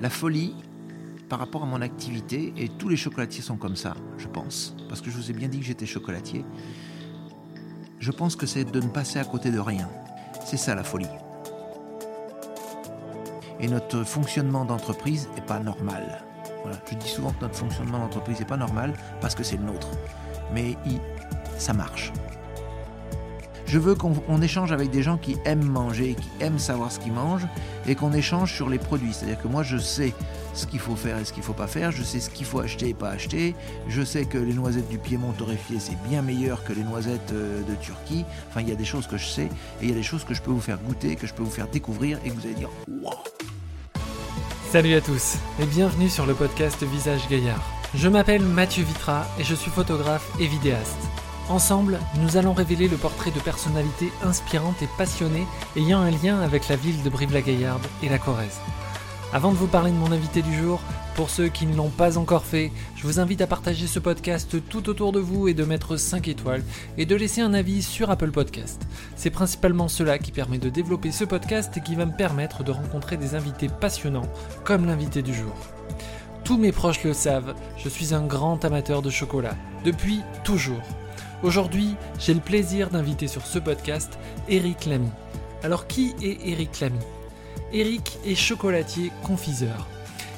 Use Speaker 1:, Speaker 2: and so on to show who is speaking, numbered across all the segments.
Speaker 1: La folie, par rapport à mon activité, et tous les chocolatiers sont comme ça, je pense, parce que je vous ai bien dit que j'étais chocolatier, je pense que c'est de ne passer à côté de rien. C'est ça la folie. Et notre fonctionnement d'entreprise n'est pas normal. Voilà. Je dis souvent que notre fonctionnement d'entreprise n'est pas normal parce que c'est le nôtre. Mais il, ça marche. Je veux qu'on échange avec des gens qui aiment manger, qui aiment savoir ce qu'ils mangent, et qu'on échange sur les produits. C'est-à-dire que moi, je sais ce qu'il faut faire et ce qu'il ne faut pas faire, je sais ce qu'il faut acheter et pas acheter, je sais que les noisettes du Piémont torréfiées, c'est bien meilleur que les noisettes euh, de Turquie. Enfin, il y a des choses que je sais, et il y a des choses que je peux vous faire goûter, que je peux vous faire découvrir, et que vous allez dire « Wow !»
Speaker 2: Salut à tous, et bienvenue sur le podcast Visage Gaillard. Je m'appelle Mathieu Vitra, et je suis photographe et vidéaste. Ensemble, nous allons révéler le portrait de personnalités inspirantes et passionnées ayant un lien avec la ville de Brive-la-Gaillarde et la Corrèze. Avant de vous parler de mon invité du jour, pour ceux qui ne l'ont pas encore fait, je vous invite à partager ce podcast tout autour de vous et de mettre 5 étoiles et de laisser un avis sur Apple Podcast. C'est principalement cela qui permet de développer ce podcast et qui va me permettre de rencontrer des invités passionnants comme l'invité du jour. Tous mes proches le savent, je suis un grand amateur de chocolat, depuis toujours. Aujourd'hui, j'ai le plaisir d'inviter sur ce podcast Eric Lamy. Alors qui est Eric Lamy? Eric est chocolatier confiseur.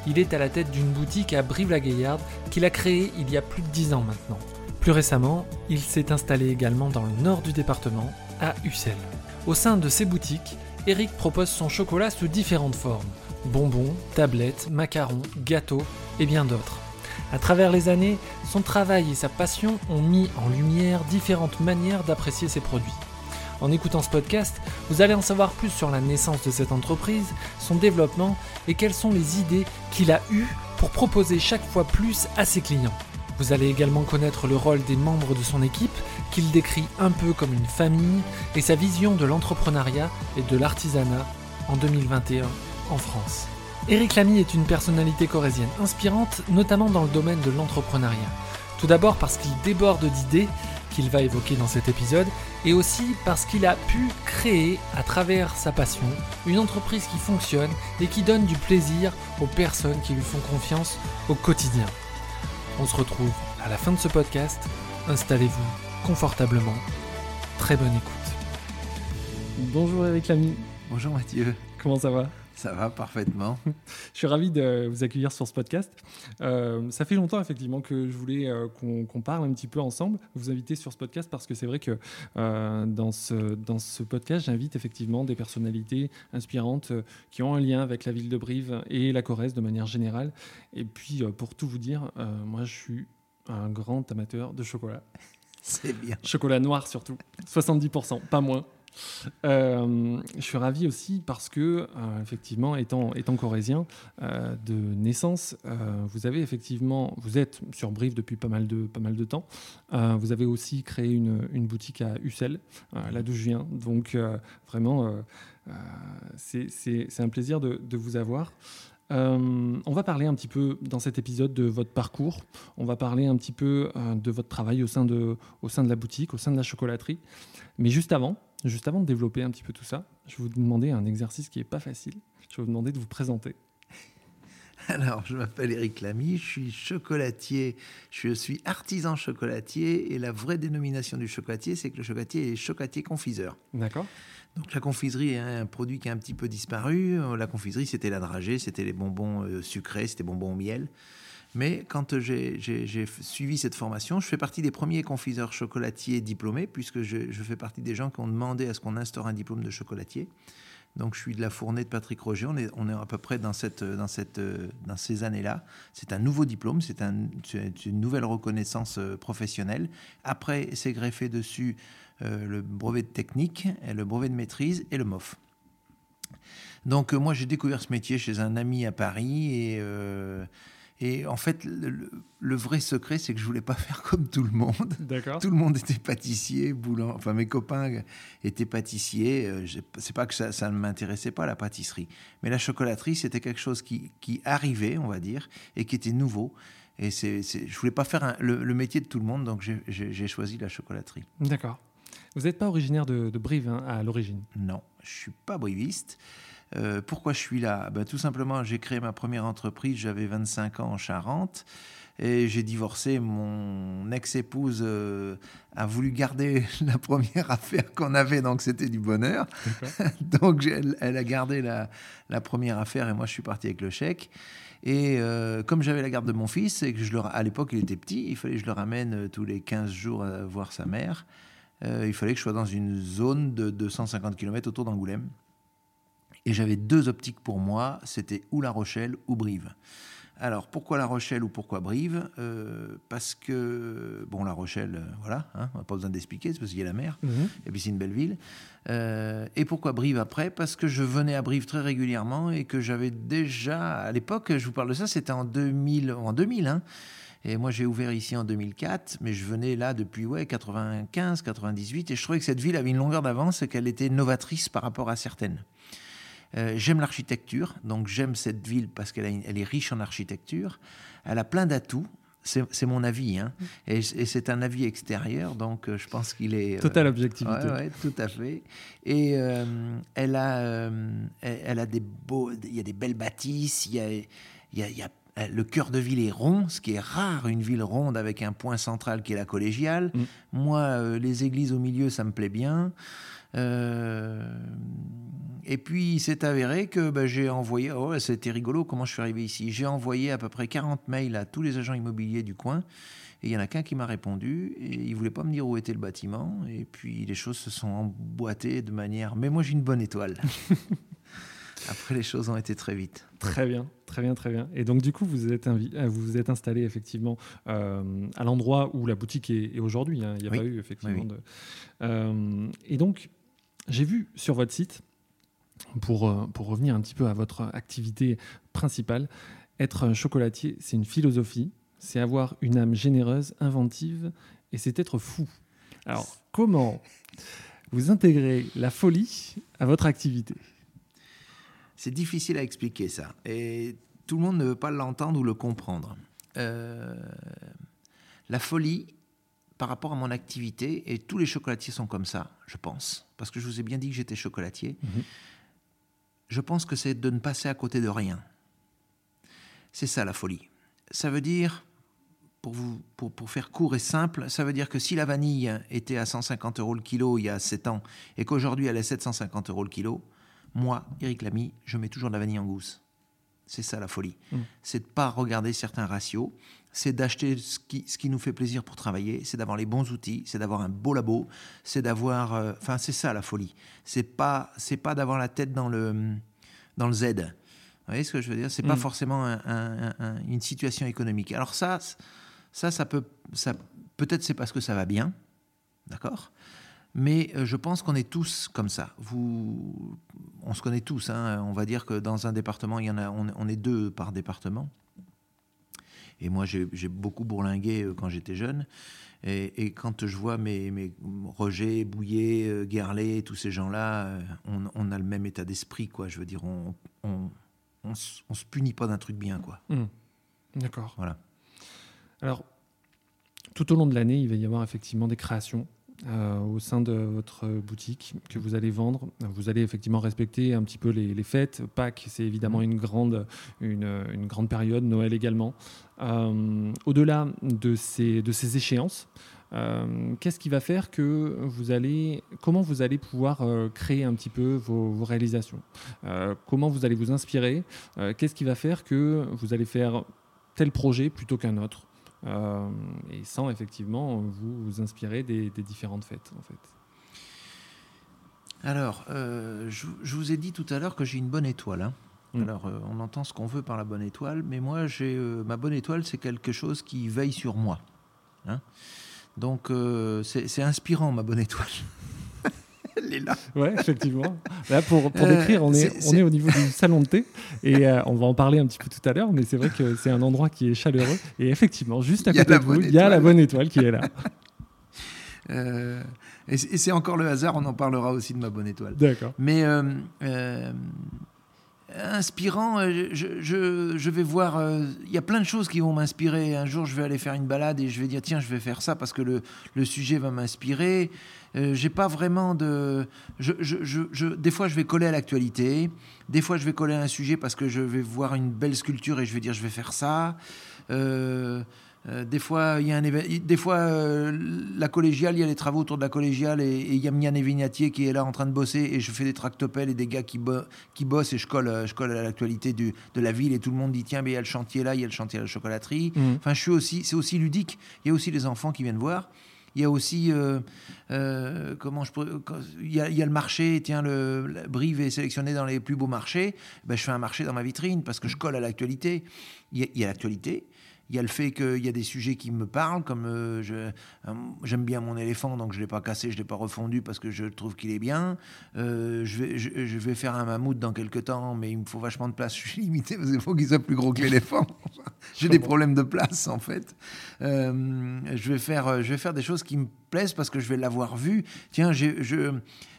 Speaker 2: Il est à la tête d'une boutique à Brive-la-Gaillarde qu'il a créée il y a plus de 10 ans maintenant. Plus récemment, il s'est installé également dans le nord du département, à Ussel. Au sein de ses boutiques, Eric propose son chocolat sous différentes formes bonbons, tablettes, macarons, gâteaux et bien d'autres. À travers les années, son travail et sa passion ont mis en lumière différentes manières d'apprécier ses produits. En écoutant ce podcast, vous allez en savoir plus sur la naissance de cette entreprise, son développement et quelles sont les idées qu'il a eues pour proposer chaque fois plus à ses clients. Vous allez également connaître le rôle des membres de son équipe, qu'il décrit un peu comme une famille, et sa vision de l'entrepreneuriat et de l'artisanat en 2021 en France. Eric Lamy est une personnalité corésienne inspirante, notamment dans le domaine de l'entrepreneuriat. Tout d'abord parce qu'il déborde d'idées qu'il va évoquer dans cet épisode, et aussi parce qu'il a pu créer, à travers sa passion, une entreprise qui fonctionne et qui donne du plaisir aux personnes qui lui font confiance au quotidien. On se retrouve à la fin de ce podcast. Installez-vous confortablement. Très bonne écoute. Bonjour Eric Lamy.
Speaker 1: Bonjour Mathieu.
Speaker 2: Comment ça va?
Speaker 1: Ça va parfaitement.
Speaker 2: je suis ravi de vous accueillir sur ce podcast. Euh, ça fait longtemps effectivement que je voulais euh, qu'on parle un petit peu ensemble, vous inviter sur ce podcast parce que c'est vrai que euh, dans, ce, dans ce podcast, j'invite effectivement des personnalités inspirantes qui ont un lien avec la ville de Brive et la Corrèze de manière générale. Et puis pour tout vous dire, moi je suis un grand amateur de chocolat.
Speaker 1: C'est bien.
Speaker 2: Chocolat noir surtout, 70%, pas moins. Euh, je suis ravi aussi parce que, euh, effectivement, étant, étant corésien euh, de naissance, vous avez effectivement, vous êtes sur Brive depuis pas mal de, pas mal de temps. vous avez aussi créé une, une boutique à Ussel, là d'où je viens. Donc, vraiment, c'est un plaisir de, de vous avoir. on va parler un petit peu dans cet épisode de votre parcours. On va parler un petit peu de votre travail au sein de, au sein de la boutique, au sein de la chocolaterie. Mais juste avant, Juste avant de développer un petit peu tout ça, je vais vous demander un exercice qui n'est pas facile. Je vais vous demander de vous présenter.
Speaker 1: Alors, je m'appelle Eric Lamy, je suis chocolatier, je suis artisan chocolatier et la vraie dénomination du chocolatier, c'est que le chocolatier est chocolatier confiseur.
Speaker 2: D'accord.
Speaker 1: Donc la confiserie est un produit qui a un petit peu disparu. La confiserie, c'était la dragée, c'était les bonbons euh, sucrés, c'était bonbons au miel. Mais quand j'ai suivi cette formation, je fais partie des premiers confiseurs chocolatiers diplômés, puisque je, fais partie des gens qui ont demandé à ce qu'on instaure un diplôme de chocolatier. Donc je suis de la fournée de Patrick Roger, on est, à peu près dans, ces années-là. C'est un nouveau diplôme, c'est un, une nouvelle reconnaissance euh, professionnelle. Après, c'est greffé dessus euh, le brevet de technique, le brevet de maîtrise et le MOF. Donc euh, moi j'ai découvert ce métier chez un ami à Paris et... Et en fait, le, vrai secret, c'est que je voulais pas faire comme tout le monde.
Speaker 2: D'accord.
Speaker 1: Tout le monde était pâtissier, boulant. Enfin, mes copains étaient pâtissiers. Euh, c'est pas que ça, ça ne m'intéressait pas la pâtisserie, mais la chocolaterie, c'était quelque chose qui, qui, arrivait, on va dire, et qui était nouveau. Et c'est, je voulais pas faire le, métier de tout le monde, donc j'ai, choisi la chocolaterie.
Speaker 2: D'accord. Vous n'êtes pas originaire de, Brive hein, à l'origine?
Speaker 1: Non, je suis pas briviste. Euh, pourquoi je suis là? Ben, Tout simplement, j'ai créé ma première entreprise, j'avais 25 ans en Charente. Et j'ai divorcé. Mon ex-épouse euh, a voulu garder la première affaire qu'on avait, donc c'était du bonheur. donc elle, elle, a gardé la, la, première affaire et moi je suis parti avec le chèque. Et euh, comme j'avais la garde de mon fils et que je le, à l'époque il était petit, il fallait que je le ramène tous les 15 jours à voir sa mère. il fallait que je sois dans une zone de 250 km autour d'Angoulême. Et j'avais deux optiques pour moi, c'était ou La Rochelle ou Brive. Alors, pourquoi La Rochelle ou pourquoi Brive? Euh, Parce que, bon, La Rochelle, euh, voilà, hein, on n'a pas besoin d'expliquer, c'est parce qu'il y a la mer, mhm. et puis c'est une belle ville. Euh, et pourquoi Brive après? Parce que je venais à Brive très régulièrement et que j'avais déjà, à l'époque, je vous parle de ça, c'était en 2000, en 2000, hein, et moi, j'ai ouvert ici en 2004, mais je venais là depuis ouais, 95, 98, et je trouvais que cette ville avait une longueur d'avance et qu'elle était novatrice par rapport à certaines. Euh, j'aime l'architecture, donc j'aime cette ville parce qu'elle elle est riche en architecture. Elle a plein d'atouts. C'est mon avis, hein. Et, c'est un avis extérieur, donc euh, je pense qu'il est...
Speaker 2: Euh, Totale objectivité.
Speaker 1: Oui, tout à fait. Et elle, a, elle, a des beaux... Il y a des belles bâtisses, il y a, il y a, il y a le cœur de ville est rond, ce qui est rare, une ville ronde avec un point central qui est la collégiale. Mm. Moi, les églises au milieu, ça me plaît bien. Euh, et puis, il s'est avéré que bah, j'ai envoyé, oh, c'était rigolo comment je suis arrivé ici. J'ai envoyé à peu près 40 mails à tous les agents immobiliers du coin. Et il y en a qu'un qui m'a répondu et il voulait pas me dire où était le bâtiment. Et puis les choses se sont emboîtées de manière. Mais moi j'ai une bonne étoile. Après les choses ont été très vite.
Speaker 2: Très bien, très bien, très bien. Et donc du coup vous êtes euh, vous, vous êtes installé effectivement euh, à l'endroit où la boutique est, aujourd'hui. Hein. Il n'y a pas eu effectivement de. Euh, et donc j'ai vu sur votre site, pour, euh, pour revenir un petit peu à votre activité principale, être chocolatier, c'est une philosophie, c'est avoir une âme généreuse, inventive, et c'est être fou. Alors, comment vous intégrez la folie à votre activité?
Speaker 1: C'est difficile à expliquer ça, et tout le monde ne veut pas l'entendre ou le comprendre. Euh, la folie, par rapport à mon activité, et tous les chocolatiers sont comme ça, je pense, parce que je vous ai bien dit que j'étais chocolatier, mhm. je pense que c'est de ne passer à côté de rien. C'est ça la folie. Ça veut dire, pour, vous, pour, pour, faire court et simple, ça veut dire que si la vanille était à 150 euros le kilo il y a 7 ans, et qu'aujourd'hui elle est 750 euros le kilo, moi, Eric Lamy, je mets toujours de la vanille en gousse. C'est ça la folie. Mhm. C'est de pas regarder certains ratios c'est d'acheter ce qui, ce qui, nous fait plaisir pour travailler, c'est d'avoir les bons outils, c'est d'avoir un beau labo, c'est d'avoir, euh, enfin c'est ça la folie. C'est pas, c'est pas d'avoir la tête dans le dans le Z. Vous voyez ce que je veux dire? C'est pas mm. forcément une situation économique. Alors ça, ça, ça peut, ça peut-être c'est parce que ça va bien, d'accord? Mais euh, je pense qu'on est tous comme ça. Vous, on se connaît tous. Hein. On va dire que dans un département, il y en a, on est deux par département. Et moi, j'ai beaucoup bourlingué euh, quand j'étais jeune. Et, quand je vois mes, mes Roger, Bouillet, euh, Guerlet, tous ces gens-là, euh, on, a le même état d'esprit, quoi. Je veux dire, on, on, on, se punit pas d'un truc bien, quoi.
Speaker 2: Mmh. D'accord.
Speaker 1: Voilà.
Speaker 2: Alors, tout au long de l'année, il va y avoir effectivement des créations euh, au sein de votre boutique que vous allez vendre. Vous allez effectivement respecter un petit peu les, fêtes. Pâques, c'est évidemment une grande, une, grande période, Noël également. Euh, au-delà de ces, de ces échéances, euh, qu'est-ce qui va faire que vous allez, comment vous allez pouvoir créer un petit peu vos, vos réalisations? Comment vous allez vous inspirer? Qu'est-ce qui va faire que vous allez faire tel projet plutôt qu'un autre? Et sans effectivement vous, vous inspirer des, différentes fêtes en fait.
Speaker 1: Alors, euh, je, vous ai dit tout à l'heure que j'ai une bonne étoile. Hein. Mm. Alors, euh, on entend ce qu'on veut par la bonne étoile, mais moi, j'ai ma bonne étoile, c'est quelque chose qui veille sur moi. Hein. Donc, c'est inspirant, ma bonne étoile. Elle est là.
Speaker 2: Ouais, effectivement. Là, pour, pour décrire, on est, on est au niveau du salon de thé et on va en parler un petit peu tout à l'heure, mais c'est vrai que c'est un endroit qui est chaleureux et effectivement, juste à côté de vous, il y a la bonne étoile qui est là.
Speaker 1: et c'est encore le hasard, on en parlera aussi de ma bonne étoile.
Speaker 2: D'accord.
Speaker 1: Mais euh, inspirant, euh, je, je- vais voir. euh, Il y a plein de choses qui vont m'inspirer. Un jour, je vais aller faire une balade et je vais dire tiens, je vais faire ça parce que le, le sujet va m'inspirer. Euh, J'ai pas vraiment de. Je, je- des fois, je vais coller à l'actualité. Des fois, je vais coller à un sujet parce que je vais voir une belle sculpture et je vais dire je vais faire ça. Euh, des fois, il y a un des fois euh, la collégiale, il y a les travaux autour de la collégiale et il y a Mian Vignatier qui est là en train de bosser et je fais des tractopelles et des gars qui, bo- qui bossent et je colle, euh, je colle à l'actualité de la ville et tout le monde dit tiens, mais il y a le chantier là, il y a le chantier à la chocolaterie.
Speaker 2: Mhm.
Speaker 1: Enfin, je suis aussi, c'est aussi ludique. Il y a aussi les enfants qui viennent voir. Il y a aussi, euh, euh, comment je il y, a, il y a le marché, tiens, le, la Brive est sélectionné dans les plus beaux marchés. Ben, je fais un marché dans ma vitrine parce que je colle à l'actualité. Il y a l'actualité. Il y a le fait qu'il y a des sujets qui me parlent, comme euh, je- euh, j'aime bien mon éléphant, donc je ne l'ai pas cassé, je ne l'ai pas refondu parce que je trouve qu'il est bien. Euh, je, vais, je, je vais faire un mammouth dans quelques temps, mais il me faut vachement de place. Je suis limité parce qu'il faut qu'il soit plus gros que l'éléphant. J'ai des problèmes de place, en fait. Euh, je, vais faire, je vais faire des choses qui me plaisent parce que je vais l'avoir vu. Tiens, j'ai je-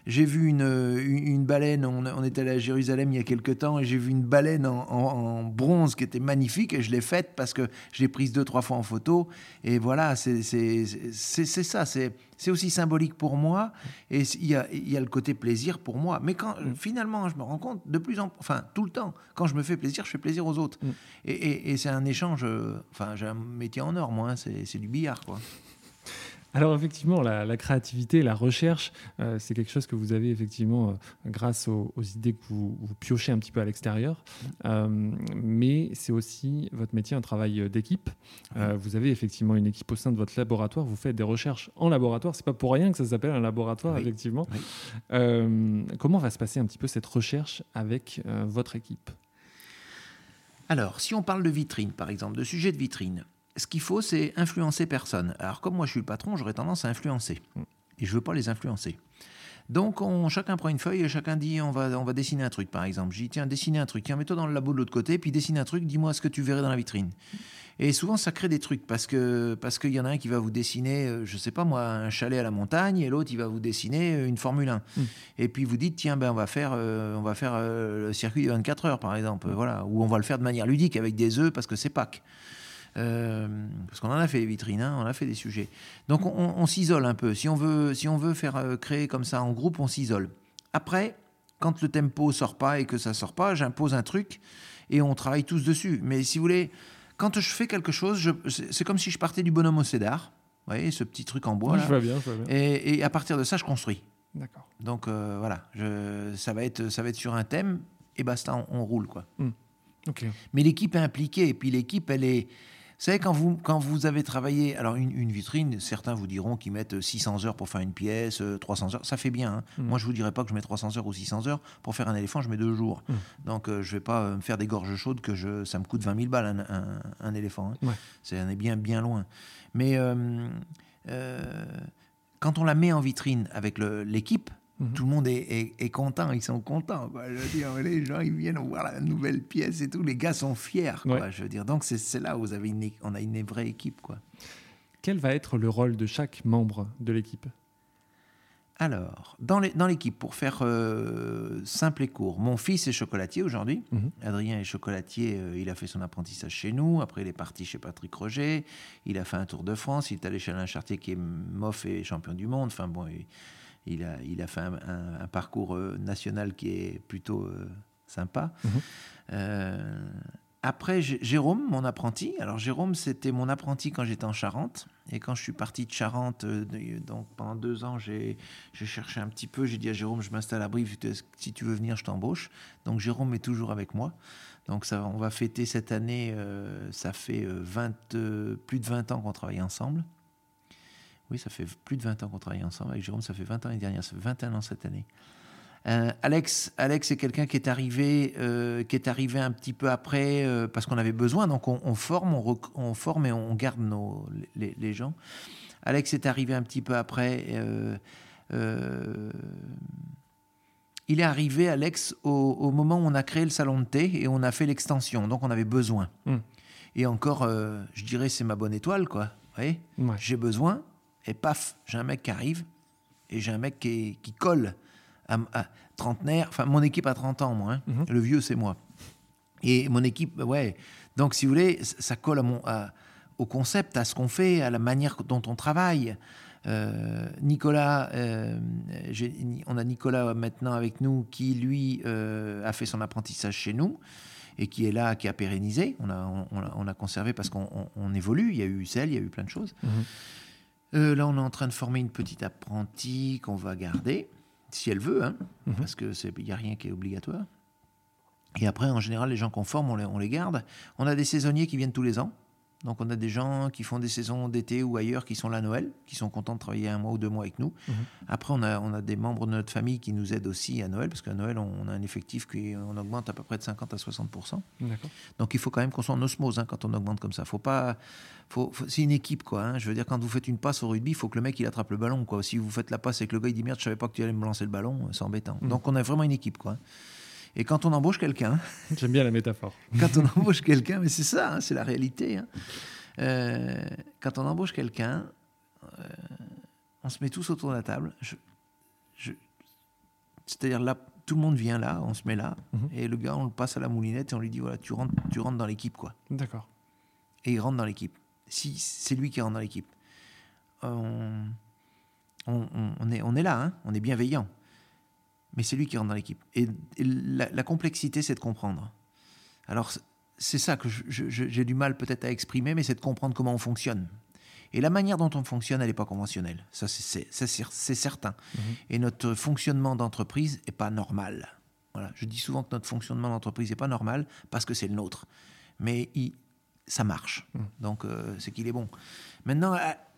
Speaker 1: j'ai vu une, une, une baleine, on, on était allé à Jérusalem il y a quelques temps, et j'ai vu une baleine en, en- en bronze qui était magnifique, et je l'ai faite parce que je l'ai prise deux, trois fois en photo. Et voilà, c'est ça, c'est aussi symbolique pour moi, et il y a, il y a le côté plaisir pour moi. Mais quand finalement, je me rends compte, de plus en enfin, tout le temps, quand je me fais plaisir, je fais plaisir aux autres.
Speaker 2: Mm.
Speaker 1: Et, et- et c'est un échange, euh, enfin, j'ai un métier en or, moi, hein, c'est du billard, quoi.
Speaker 2: Alors effectivement, la, la créativité, la recherche, euh, c'est quelque chose que vous avez effectivement euh, grâce aux, aux idées que vous, vous piochez un petit peu à l'extérieur. Euh, mais c'est aussi votre métier, un travail d'équipe. Euh, vous avez effectivement une équipe au sein de votre laboratoire. Vous faites des recherches en laboratoire. C'est pas pour rien que ça s'appelle un laboratoire,
Speaker 1: Oui.
Speaker 2: effectivement.
Speaker 1: Oui.
Speaker 2: Comment va se passer un petit peu cette recherche avec votre équipe?
Speaker 1: Alors, si on parle de vitrine, par exemple, de sujet de vitrine, ce qu'il faut, c'est influencer personne. Alors, comme moi, je suis le patron, j'aurais tendance à influencer. Et je veux pas les influencer. Donc, on, chacun prend une feuille et chacun dit on va, on va dessiner un truc, par exemple. Je dis tiens, dessiner un truc. Tiens, mets-toi dans le labo de l'autre côté, puis dessine un truc, dis-moi ce que tu verrais dans la vitrine. Et souvent, ça crée des trucs parce que parce qu'il y en a un qui va vous dessiner, euh, je sais pas moi, un chalet à la montagne, et l'autre il va vous dessiner euh, une Formule 1.
Speaker 2: Mm.
Speaker 1: Et puis vous dites tiens ben on va faire euh, on va faire euh, le circuit de 24 heures par exemple, voilà, ou on va le faire de manière ludique avec des œufs parce que c'est Pâques. Euh, parce qu'on en a fait des vitrines, hein, on a fait des sujets. Donc on, on- on s'isole un peu. Si on veut, si on veut faire euh, créer comme ça en groupe, on s'isole. Après, quand le tempo sort pas et que ça sort pas, j'impose un truc et on travaille tous dessus. Mais si vous voulez, quand je fais quelque chose, c'est comme si je partais du bonhomme au cédar. Vous voyez, ce petit truc en bois.
Speaker 2: Je
Speaker 1: là.
Speaker 2: vois bien, je vois bien.
Speaker 1: Et, et à partir de ça, je construis.
Speaker 2: D'accord.
Speaker 1: Donc euh, voilà, je- ça, va être, ça va être sur un thème et basta, on, on roule quoi.
Speaker 2: Ok.
Speaker 1: Mais l'équipe est impliquée et puis l'équipe, elle est. Vous savez, quand vous, quand vous avez travaillé, alors une, une vitrine, certains vous diront qu'ils mettent 600 heures pour faire une pièce, euh, 300 heures, ça fait bien. hein.
Speaker 2: Mm.
Speaker 1: Moi, je vous dirais pas que je mets 300 heures ou 600 heures. Pour faire un éléphant, je mets deux jours.
Speaker 2: Mm.
Speaker 1: Donc, euh, je vais pas euh, me faire des gorges chaudes que je, ça me coûte 20 000 balles un, un- un éléphant. hein.
Speaker 2: Ouais.
Speaker 1: C'est, on est bien, bien loin. Mais euh, euh, quand on la met en vitrine avec le- l'équipe, Tout le monde est, est- est content, ils sont contents. quoi. Je veux dire, les gens, ils viennent voir la nouvelle pièce et tout. Les gars sont fiers. quoi.
Speaker 2: Ouais.
Speaker 1: Je veux dire, donc c'est, là où vous avez une, on a une vraie équipe. Quoi.
Speaker 2: Quel va être le rôle de chaque membre de l'équipe?
Speaker 1: Alors, dans, l'équipe, pour faire euh, simple et court, mon fils est chocolatier aujourd'hui.
Speaker 2: Mhm.
Speaker 1: Adrien est chocolatier, euh, il a fait son apprentissage chez nous. Après, il est parti chez Patrick Roger. Il a fait un tour de France. Il est allé chez Alain Chartier, qui est mof et champion du monde. Enfin bon, il, il a, il a fait un, un- un parcours euh, national qui est plutôt euh, sympa.
Speaker 2: Mhm.
Speaker 1: Euh, après, Jérôme, mon apprenti. Alors, Jérôme, c'était mon apprenti quand j'étais en Charente. Et quand je suis parti de Charente, donc pendant deux ans, j'ai cherché un petit peu. J'ai dit à Jérôme, je m'installe à Brive. Si tu veux venir, je t'embauche. Donc, Jérôme est toujours avec moi. Donc, ça, on va fêter cette année. euh, ça fait 20, euh, plus de 20 ans qu'on travaille ensemble. Oui, ça fait plus de 20 ans qu'on travaille ensemble. Avec Jérôme, ça fait 20 ans l'année dernière. Ça fait 21 ans cette année. Euh, Alex, Alex est quelqu'un qui est arrivé, euh, qui est arrivé un petit peu après euh, parce qu'on avait besoin. Donc on, on forme, on, rec- on forme et on garde nos, les, les gens. Alex est arrivé un petit peu après. il est arrivé, Alex, au, au moment où on a créé le salon de thé et on a fait l'extension. Donc on avait besoin.
Speaker 2: Mm.
Speaker 1: Et encore, je dirais, c'est ma bonne étoile, quoi. Vous voyez?
Speaker 2: Ouais.
Speaker 1: j'ai besoin, et paf, j'ai un mec qui arrive, et j'ai un mec qui, qui colle trentenaire. Enfin, mon équipe a 30 ans, moi. Hein.
Speaker 2: Mhm.
Speaker 1: Le vieux, c'est moi. Et mon équipe, ouais. Donc, si vous voulez, ça colle à mon, au concept, à ce qu'on fait, à la manière dont on travaille. Euh, Nicolas, euh, on a Nicolas maintenant avec nous qui, lui, euh, a fait son apprentissage chez nous et qui est là, qui a pérennisé. On a, on, a, conservé parce qu'on évolue. Il y a eu celle, il y a eu plein de choses. Mhm. là, on est en train de former une petite apprentie qu'on va garder, si elle veut, hein, mhm. parce qu'il n'y a rien qui est obligatoire. Et après, en général, les gens qu'on forme, on les, on les garde. On a des saisonniers qui viennent tous les ans. Donc on a des gens qui font des saisons d'été ou ailleurs qui sont là à Noël, qui sont contents de travailler un mois ou deux mois avec nous. Mhm. Après, on a, on a des membres de notre famille qui nous aident aussi à Noël, parce qu'à Noël, on, a un effectif qui on augmente à peu près de 50 à 60 Donc il faut quand même qu'on soit en osmose hein, quand on augmente comme ça. Faut pas, faut, c'est une équipe quoi. Hein. Je veux dire, quand vous faites une passe au rugby, il faut que le mec il attrape le ballon quoi. Si vous faites la passe et que le gars il dit merde, je savais pas que tu allais me lancer le ballon, c'est embêtant. Mhm. Donc on a vraiment une équipe quoi. Et quand on embauche quelqu'un,
Speaker 2: j'aime bien la métaphore.
Speaker 1: quand on embauche quelqu'un, mais c'est ça, hein, c'est la réalité. Euh, quand on embauche quelqu'un, euh, on se met tous autour de la table. C'est-à-dire là, tout le monde vient là, on se met là, mhm. et le gars, on le passe à la moulinette et on lui dit voilà, tu rentres, tu rentres dans l'équipe, quoi.
Speaker 2: D'accord.
Speaker 1: Et il rentre dans l'équipe. Si c'est lui qui rentre dans l'équipe, on, on, est, on est là, hein, on est bienveillant, mais c'est lui qui rentre dans l'équipe. Et, la, la, complexité, c'est de comprendre. Alors, c'est ça que j'ai du mal peut-être à exprimer, mais c'est de comprendre comment on fonctionne. Et la manière dont on fonctionne, elle n'est pas conventionnelle. Ça, c'est certain. Mhm. Et notre fonctionnement d'entreprise n'est pas normal. Voilà. Je dis souvent que notre fonctionnement d'entreprise n'est pas normal parce que c'est le nôtre. Mais ça marche. Mhm. Donc, euh, c'est qu'il est bon. Maintenant,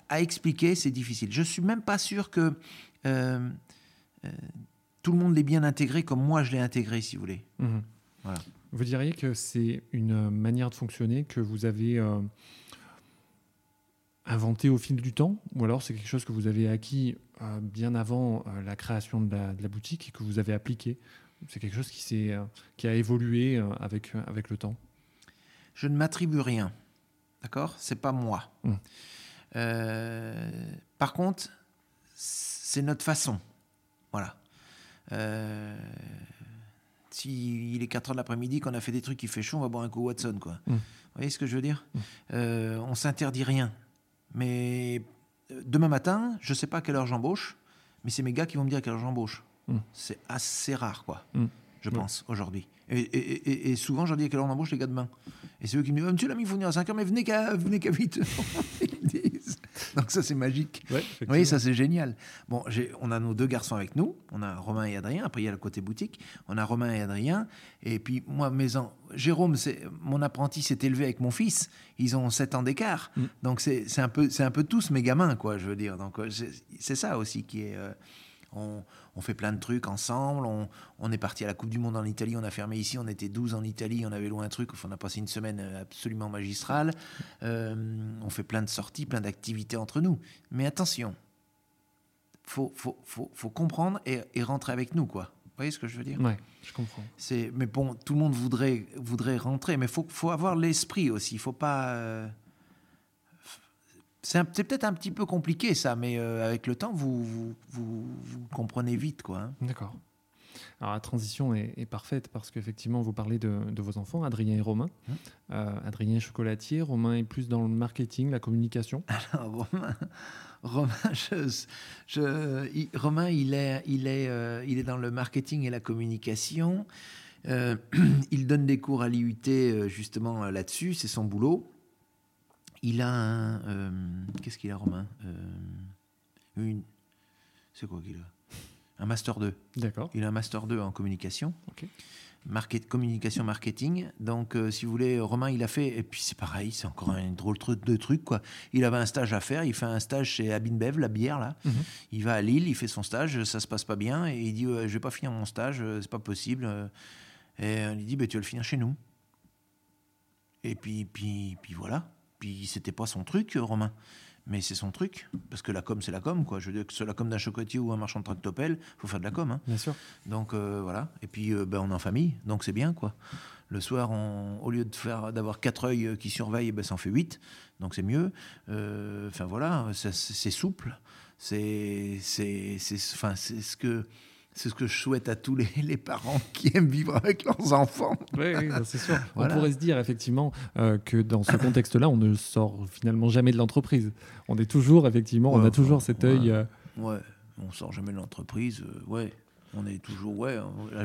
Speaker 1: à, expliquer, c'est difficile. Je ne suis même pas sûr que euh, euh, tout le monde l'ait bien intégré comme moi je l'ai intégré, si vous voulez. Mhm.
Speaker 2: Voilà. Vous diriez que c'est une manière de fonctionner que vous avez euh, inventé au fil du temps? Ou alors c'est quelque chose que vous avez acquis euh, bien avant euh, la création de la, boutique et que vous avez appliqué? C'est quelque chose qui, qui a évolué avec, avec le temps?
Speaker 1: Je ne m'attribue rien. D'accord? C'est pas moi. Hum. par contre, c'est notre façon. Voilà. S'il est 4 heures de l'après-midi, qu'on a fait des trucs qui fait chaud, on va boire un coup Watson, quoi. Mm. Vous voyez ce que je veux dire mm. euh, On s'interdit rien. Mais euh, demain matin, je ne sais pas à quelle heure j'embauche, mais c'est mes gars qui vont me dire à quelle heure j'embauche. Mm. C'est assez rare, quoi, je pense, aujourd'hui. Et, souvent, je dis à quelle heure on embauche les gars demain. Et c'est eux qui me disent oh, Monsieur l'ami, il faut venir à 5 heures, mais venez qu'à vite. Donc ça, c'est magique. oui, ça, c'est génial. Bon, on a nos deux garçons avec nous. On a Romain et Adrien. Après, il y a le côté boutique. On a Romain et Adrien. Et puis, moi, mes ans, Jérôme, mon apprenti s'est élevé avec mon fils. Ils ont 7 ans d'écart. Mm. Donc, c'est un, peu, un peu tous mes gamins, quoi, je veux dire. Donc, euh, c'est ça aussi qui est... Euh, on, fait plein de trucs ensemble. On, est parti à la Coupe du Monde en Italie, on a fermé ici, on était 12 en Italie, on avait loin un truc. on a passé une semaine absolument magistrale. Euh, on fait plein de sorties, plein d'activités entre nous. Mais attention, faut, faut, faut, comprendre et, rentrer avec nous, quoi. Vous voyez ce que je veux dire?
Speaker 2: Oui, je comprends.
Speaker 1: mais bon, tout le monde voudrait, voudrait rentrer, mais faut, faut avoir l'esprit aussi. Il faut pas. Euh, c'est peut-être un petit peu compliqué ça, mais euh, avec le temps, vous, vous, comprenez vite. quoi. Hein.
Speaker 2: D'accord. Alors la transition est, parfaite parce qu'effectivement, vous parlez de, vos enfants, Adrien et Romain. Hein euh, Adrien est chocolatier, Romain est plus dans le marketing, la communication.
Speaker 1: Alors Romain, Romain, je, il, Romain il, est, il, est, euh, il est dans le marketing et la communication. il donne des cours à l'IUT justement là-dessus, c'est son boulot. Il a un. Euh, qu'est-ce qu'il a, Romain euh, une, C'est quoi qu'il a Un Master 2.
Speaker 2: D'accord.
Speaker 1: Il a un Master 2 en communication. Ok. Market, communication marketing. Donc, euh, si vous voulez, Romain, il a fait, et puis c'est pareil, c'est encore un drôle de truc, quoi. Il avait un stage à faire, il fait un stage chez Abinbev, la bière, là. Mhm. Il va à Lille, il fait son stage, ça se passe pas bien, et il dit, je vais pas finir mon stage, c'est pas possible. Et on lui dit, bah, tu vas le finir chez nous. Et puis, puis, puis voilà. Puis c'était pas son truc, Romain. Mais c'est son truc, parce que la com, c'est la com, quoi. Je veux dire que ce soit la com d'un chocotier ou un marchand de tractopelle, faut faire de la com. Hein.
Speaker 2: Bien sûr.
Speaker 1: Donc euh, voilà. Et puis euh, ben, on est en famille, donc c'est bien, quoi. Le soir, on, au lieu de faire d'avoir quatre œils qui surveillent, ben, ça en fait huit, donc c'est mieux. Euh, enfin voilà, c'est souple. C'est, c'est, enfin, c'est ce que C'est ce que je souhaite à tous les, les, parents qui aiment vivre avec leurs enfants.
Speaker 2: Oui, oui c'est sûr. On pourrait se dire effectivement euh, que dans ce contexte-là, on ne sort finalement jamais de l'entreprise. On est toujours, effectivement, on a toujours cet œil.
Speaker 1: Euh, ouais, on sort jamais de l'entreprise. Euh, ouais, on est toujours. Ouais,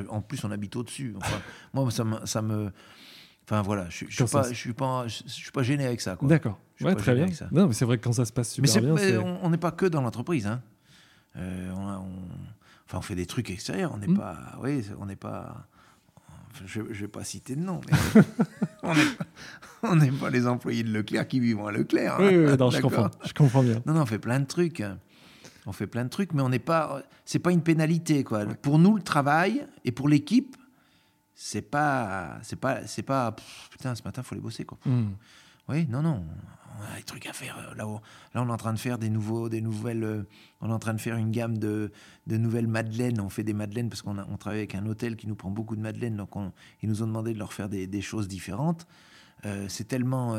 Speaker 1: en plus, on habite au-dessus. Enfin, moi, ça me. Ça me Enfin voilà, je, ne suis pas, je suis pas, je, suis pas gêné avec ça.
Speaker 2: D'accord. Ouais, très bien. Non, mais c'est vrai que quand ça se passe super bien.
Speaker 1: On n'est pas que dans l'entreprise. Hein. on, on, Enfin, on fait des trucs extérieurs. On n'est hmm. pas. Oui, on n'est pas. Je ne vais pas citer de nom, mais on n'est pas, les employés de Leclerc qui vivent à Leclerc.
Speaker 2: Oui, oui, non, je comprends, je comprends bien.
Speaker 1: Non, non, on fait plein de trucs. On fait plein de trucs, mais on n'est pas. C'est pas une pénalité, quoi. Pour nous, le travail et pour l'équipe, c'est pas, c'est pas, c'est pas. putain, ce matin, faut les bosser, quoi. Hmm. Oui, non, non on a des trucs à faire. Euh, là, on est en train de faire des nouveaux, des nouvelles. Euh, on est en train de faire une gamme de, de nouvelles madeleines. On fait des madeleines parce qu'on on travaille avec un hôtel qui nous prend beaucoup de madeleines. Donc, ils nous ont demandé de leur faire des, des choses différentes. Euh, c'est tellement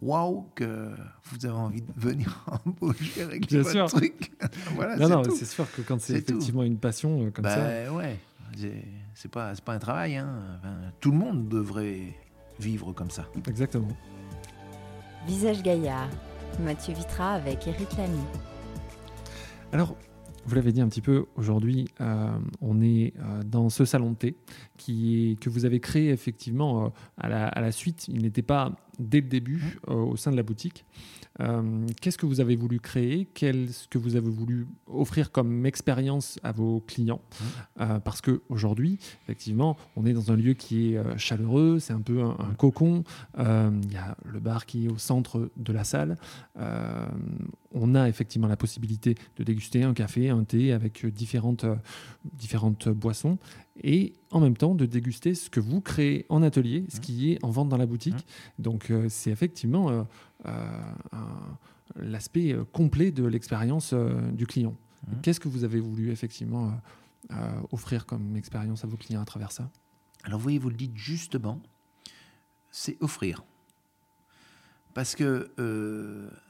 Speaker 1: waouh que vous avez envie de venir embaucher avec Bien sûr. truc.
Speaker 2: voilà, non, non, c'est sûr que quand c'est effectivement une passion comme
Speaker 1: bah,
Speaker 2: ça.
Speaker 1: ouais, c'est pas, pas un travail. Hein. tout le monde devrait vivre comme ça.
Speaker 2: Exactement.
Speaker 3: Visage Gaillard, Mathieu Vitra avec Eric Lamy.
Speaker 2: Alors, vous l'avez dit un petit peu, aujourd'hui, euh, on est euh, dans ce salon de thé qui est, que vous avez créé effectivement euh, à, la, à, la, suite. Il n'était pas dès le début mmh. au sein de la boutique. Euh, qu'est-ce que vous avez voulu créer? Qu'est-ce que vous avez voulu offrir comme expérience à vos clients? Mmh. euh, Parce qu'aujourd'hui, effectivement, on est dans un lieu qui est euh, chaleureux, c'est un peu un, cocon. Il y a le bar qui est au centre de la salle. on a effectivement la possibilité de déguster un café, un thé avec différentes, différentes boissons et en même temps de déguster ce que vous créez en atelier, ce mmh. qui est en vente dans la boutique. Mmh. Donc c'est effectivement euh, l'aspect euh, complet de l'expérience euh, du client. Mmh. Qu'est-ce que vous avez voulu effectivement offrir comme expérience à vos clients à travers ça?
Speaker 1: Alors vous voyez, vous le dites justement, c'est offrir. Parce que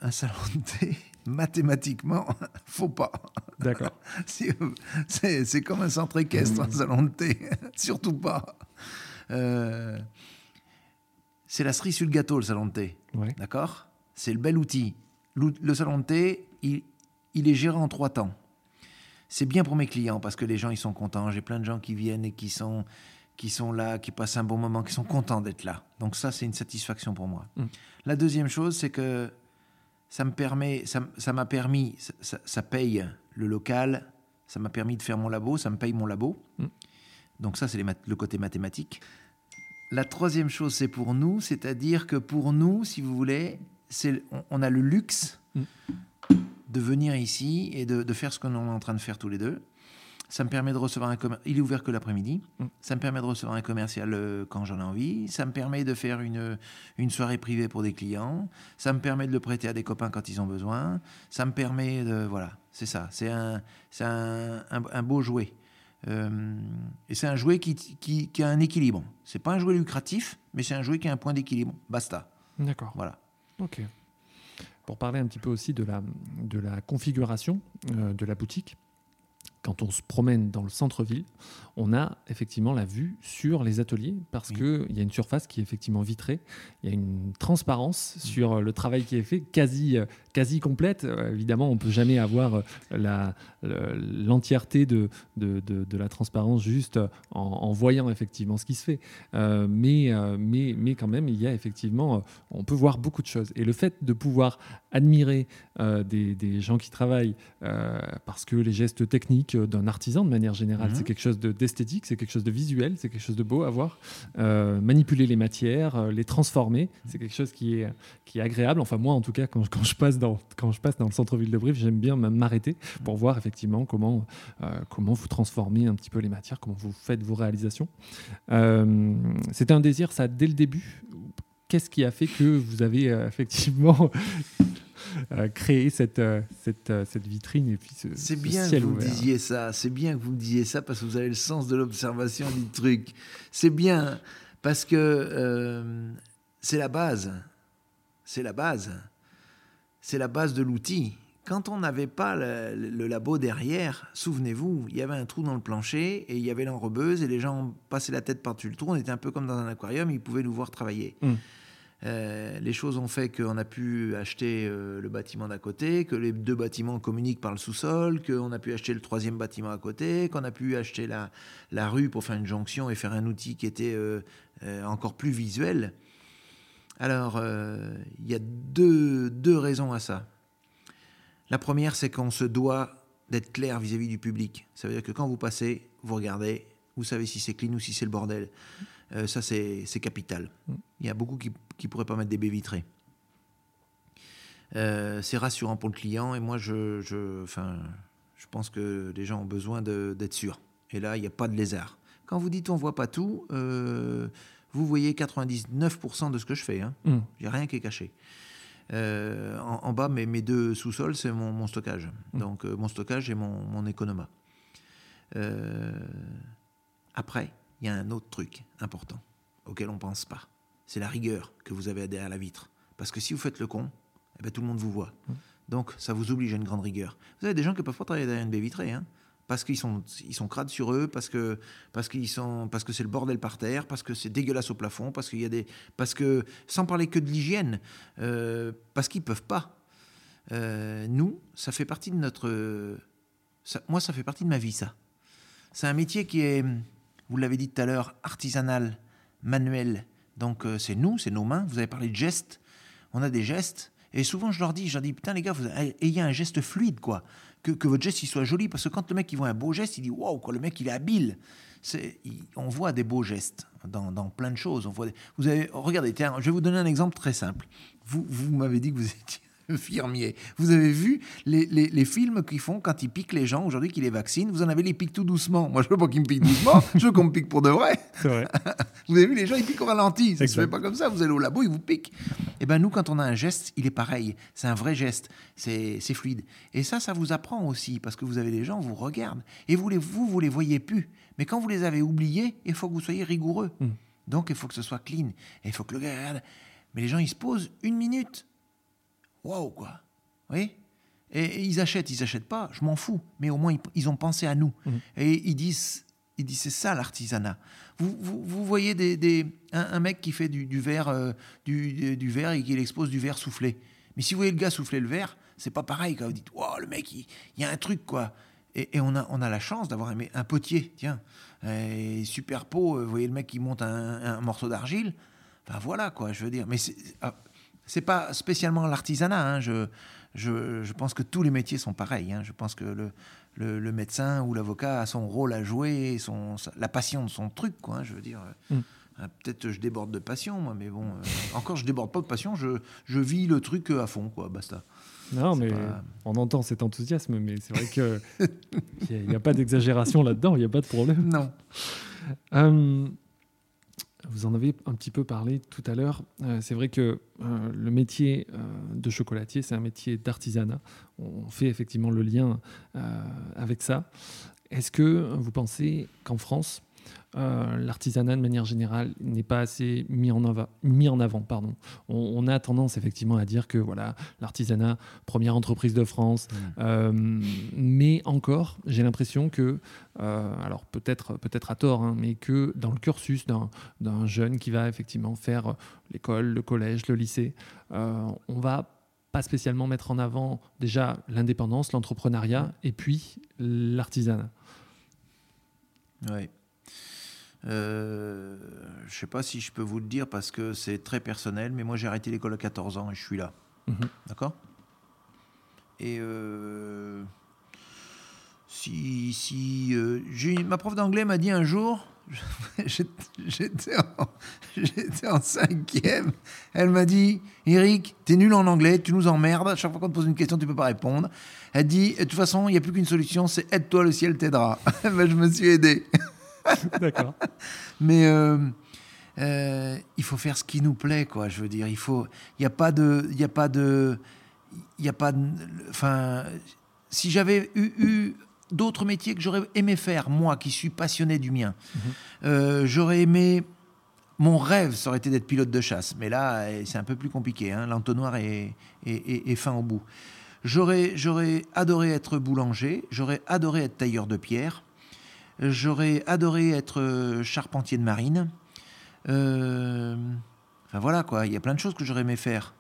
Speaker 1: un salon de thé, mathématiquement, faut pas.
Speaker 2: D'accord.
Speaker 1: c'est comme un centre équestre, un salon de thé, surtout pas. c'est la cerise sur le gâteau, le salon de thé. D'accord? C'est le bel outil. Le salon de thé, il, il est géré en trois temps. C'est bien pour mes clients parce que les gens, ils sont contents. J'ai plein de gens qui viennent et qui sont, qui sont là, qui passent un bon moment, qui sont contents d'être là. Donc ça, c'est une satisfaction pour moi. Mm. La deuxième chose, c'est que ça me permet, ça m'a permis, ça, paye le local, ça m'a permis de faire mon labo, ça me paye mon labo. Mm. Donc ça, c'est le côté mathématique. La troisième chose, c'est pour nous, c'est-à-dire que pour nous, si vous voulez, on, on, a le luxe mm. de venir ici et de, faire ce qu'on est en train de faire tous les deux. Ça me permet de recevoir un Il est ouvert que l'après-midi. Mm. Ça me permet de recevoir un commercial euh, quand j'en ai envie. Ça me permet de faire une, une soirée privée pour des clients. Ça me permet de le prêter à des copains quand ils ont besoin. Ça me permet de. Voilà, c'est ça. C'est un, un, un, beau jouet. Euh, et c'est un jouet qui, qui, a un équilibre. C'est pas un jouet lucratif, mais c'est un jouet qui a un point d'équilibre. Basta.
Speaker 2: D'accord.
Speaker 1: Voilà.
Speaker 2: Ok. Pour parler un petit peu aussi de la, de la configuration euh, de la boutique, quand on se promène dans le centre-ville, on a effectivement la vue sur les ateliers parce qu'il y a une surface qui est effectivement vitrée, il y a une transparence sur le travail qui est fait, quasi, quasi complète. Euh, évidemment, on ne peut jamais avoir l'entièreté de, de, de, la transparence juste en, voyant effectivement ce qui se fait. Euh, mais, euh, mais, mais quand même, il y a effectivement, on peut voir beaucoup de choses. Et le fait de pouvoir admirer des, des, gens qui travaillent parce que les gestes techniques d'un artisan de manière générale, mm-hmm. c'est quelque chose de esthétique, c'est quelque chose de visuel, c'est quelque chose de beau à voir. Euh, manipuler les matières, euh, les transformer, c'est quelque chose qui est, qui est agréable. Enfin, moi, en tout cas, quand, quand je, passe dans, quand je passe dans le centre-ville de Brive, j'aime bien m'arrêter pour voir effectivement comment, euh, comment vous transformez un petit peu les matières, comment vous faites vos réalisations. C'était un désir, ça, dès le début. Qu'est-ce qui a fait que vous avez effectivement euh, créer cette, euh, cette, euh, cette, vitrine et puis ce,
Speaker 1: C'est bien que vous disiez ça, c'est bien que vous me disiez ça parce que vous avez le sens de l'observation du truc. C'est bien parce que c'est la base. C'est la base. C'est la base de l'outil quand on n'avait pas le, le labo derrière, souvenez-vous, il y avait un trou dans le plancher et il y avait l'enrobeuse et les gens passaient la tête par-dessus le trou. On était un peu comme dans un aquarium, ils pouvaient nous voir travailler.
Speaker 2: Mm.
Speaker 1: Euh, les choses ont fait qu'on a pu acheter euh, le bâtiment d'à côté, que les deux bâtiments communiquent par le sous-sol, qu'on a pu acheter le troisième bâtiment à côté, qu'on a pu acheter la, la rue pour faire une jonction et faire un outil qui était euh, encore plus visuel. Alors, il y a deux, deux raisons à ça. La première, c'est qu'on se doit d'être clair vis-à-vis du public. Ça veut dire que quand vous passez, vous regardez, vous savez si c'est clean ou si c'est le bordel. Euh, ça, c'est capital. Il y a beaucoup qui ne pourraient pas mettre des baies vitrées. Euh, c'est rassurant pour le client et moi, je, je, enfin, je pense que les gens ont besoin d'être sûrs. Et là, il n'y a pas de lézard. Quand vous dites on voit pas tout, euh, vous voyez 99% de ce que je fais. Hein. Il n'y a rien qui est caché. Euh, en, en bas, mes, mes deux sous-sols, c'est mon, mon stockage.
Speaker 2: Mm.
Speaker 1: Donc, euh, mon stockage et mon, mon économa. Euh, après, il y a un autre truc important auquel on ne pense pas. C'est la rigueur que vous avez derrière la vitre. Parce que si vous faites le con, eh ben, tout le monde vous voit. Donc, ça vous oblige à une grande rigueur. Vous avez des gens qui peuvent pas travailler derrière une baie vitrée. Hein, parce qu'ils sont, ils sont crades sur eux, parce que parce qu'ils sont, parce que c'est le bordel par terre, parce que c'est dégueulasse au plafond, parce qu'il y a des, parce que sans parler que de l'hygiène, euh, parce qu'ils peuvent pas. Euh, nous, ça fait partie de notre, moi, ça fait partie de ma vie, ça. C'est un métier qui est, vous l'avez dit tout à l'heure, artisanal, manuel. Donc euh, c'est nous, c'est nos mains. Vous avez parlé de gestes. On a des gestes. Et souvent, je leur dis, je leur dis, putain, les gars, vous ayez un geste fluide, quoi. Que, que votre geste, il soit joli. Parce que quand le mec, il voit un beau geste, il dit, waouh, quoi, le mec, il est habile. On voit des beaux gestes dans, dans plein de choses. On voit des- vous avez, regardez, je vais vous donner un exemple très simple. Vous, vous m'avez dit que vous étiez Vous avez vu les, les- les films qu'ils font quand ils piquent les gens aujourd'hui, qu'ils les vaccinent? Vous en avez les piquent tout doucement. Moi, je veux pas qu'ils me piquent doucement. je veux qu'on me pique pour de vrai. Vous avez vu, les gens, ils piquent au ralenti. Ça se fait pas comme ça. Vous allez au labo, ils vous piquent. Et ben nous, quand on a un geste, il est pareil. C'est un vrai geste. C'est fluide. Et ça, ça vous apprend aussi, parce que vous avez des gens, vous regardent. Et vous, les, vous, vous les voyez plus. Mais quand vous les avez oubliés, il faut que vous soyez rigoureux.
Speaker 2: Mm.
Speaker 1: Donc, il faut que ce soit clean. Et il faut que le gars regarde. Mais les gens, ils se posent une minute. Waouh, quoi. Vous voyez? Et, et ils achètent, ils achètent pas, je m'en fous. Mais au moins, ils, ils ont pensé à nous.
Speaker 2: Mhm.
Speaker 1: Et ils disent, ils disent c'est ça l'artisanat. Vous, vous, vous voyez des, des- un, un mec qui fait du, du verre, euh, du, du verre et qui expose du verre soufflé. Mais si vous voyez le gars souffler le verre, c'est pas pareil. Quand vous dites, wow, le mec, il, il y a un truc, quoi. Et, et on, a, on a la chance d'avoir un, un potier, tiens. Et super pot, euh, vous voyez le mec qui monte un, un morceau d'argile. Enfin voilà, quoi, je veux dire. Mais c'est ah, c'est pas spécialement l'artisanat. hein. Je, je, je pense que tous les métiers sont pareils. hein. Je pense que le, le, le médecin ou l'avocat a son rôle à jouer, son, la passion de son truc, quoi. hein, je veux dire.
Speaker 2: Mm.
Speaker 1: Ah, Peut-être je déborde de passion, moi, mais bon, euh, encore je déborde pas de passion, je, je vis le truc euh, à fond, quoi, basta.
Speaker 2: Non, mais
Speaker 1: pas-
Speaker 2: on entend cet enthousiasme, mais c'est vrai que il n'y a, pas d'exagération là-dedans, il n'y a pas de problème.
Speaker 1: Non.
Speaker 2: Euh, vous en avez un petit peu parlé tout à l'heure. Euh, c'est vrai que euh, le métier euh, de chocolatier, c'est un métier d'artisanat. On fait effectivement le lien avec ça. Est-ce que vous pensez qu'en France, euh, l'artisanat de manière générale n'est pas assez mis en, ava- mis en avant pardon. On, on a tendance effectivement à dire que voilà l'artisanat première entreprise de France euh, mais encore j'ai l'impression que euh, alors peut-être peut-être à tort hein, mais que dans le cursus d'un jeune qui va effectivement faire l'école le collège le lycée on va pas spécialement mettre en avant déjà l'indépendance l'entrepreneuriat et puis l'artisanat
Speaker 1: Ouais. Euh, je sais pas si je peux vous le dire parce que c'est très personnel, mais moi j'ai arrêté l'école à 14 ans et je suis là.
Speaker 2: Mhm.
Speaker 1: D'accord? Et euh, si, si euh, ma prof d'anglais m'a dit un jour, j'étais en, cinquième, elle m'a dit Eric, t'es nul en anglais, tu nous emmerdes, à chaque fois qu'on te pose une question, tu peux pas répondre. Elle dit de toute façon, il n'y a plus qu'une solution, c'est aide-toi, le ciel t'aidera. Ben, je me suis aidé.
Speaker 2: d'accord
Speaker 1: Mais euh, euh, il faut faire ce qui nous plaît, quoi. Je veux dire, il faut. Il n'y a pas de. Il y a pas de. Il y a pas de. Enfin, si j'avais eu, eu d'autres métiers que j'aurais aimé faire, moi, qui suis passionné du mien, euh, j'aurais aimé. Mon rêve, ça aurait été d'être pilote de chasse. Mais là, c'est un peu plus compliqué. hein. L'entonnoir est, est, est- est fin au bout. J'aurais adoré être boulanger, j'aurais adoré être tailleur de pierre, j'aurais adoré être euh, charpentier de marine. Euh, enfin voilà quoi, il y a plein de choses que j'aurais aimé faire.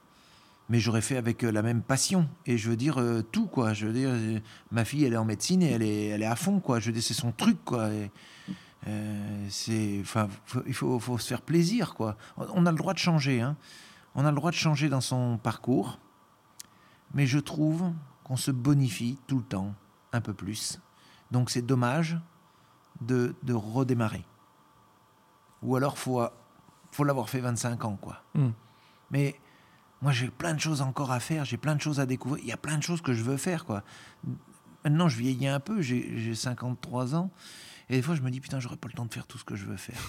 Speaker 1: Mais j'aurais fait avec euh, la même passion. Et je veux dire, tout quoi. Je veux dire, ma fille, elle est en médecine et elle est, elle est à fond quoi. Je veux dire, c'est son truc quoi. C'est, enfin, il faut, faut se faire plaisir quoi. On a le droit de changer, hein. On a le droit de changer dans son parcours. Mais je trouve qu'on se bonifie tout le temps, un peu plus. Donc c'est dommage de, de redémarrer. Ou alors faut, faut l'avoir fait 25 ans, quoi.
Speaker 2: Mm.
Speaker 1: Mais moi j'ai plein de choses encore à faire, j'ai plein de choses à découvrir, il y a plein de choses que je veux faire, quoi. Maintenant je vieillis un peu, j'ai j'ai 53 ans, et des fois je me dis putain j'aurais pas le temps de faire tout ce que je veux faire.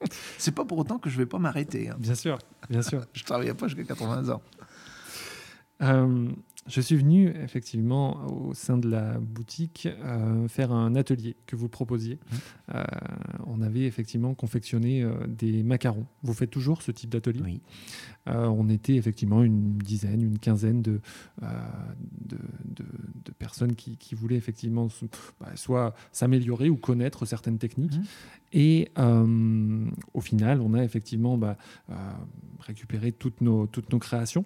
Speaker 1: C'est pas pour autant que je vais pas m'arrêter. hein.
Speaker 2: Bien sûr, bien sûr.
Speaker 1: Je travaille pas jusqu'à 80 ans.
Speaker 2: Euh, je suis venu effectivement au sein de la boutique euh, faire un atelier que vous proposiez. Euh, on avait effectivement confectionné euh, des macarons. Vous faites toujours ce type d'atelier?
Speaker 1: Oui.
Speaker 2: On était effectivement une dizaine, une quinzaine de, de, de- de personnes qui, qui voulaient effectivement bah, soit s'améliorer ou connaître certaines techniques.
Speaker 1: Mhm.
Speaker 2: Et au final, on a effectivement bah, récupéré toutes nos, toutes nos créations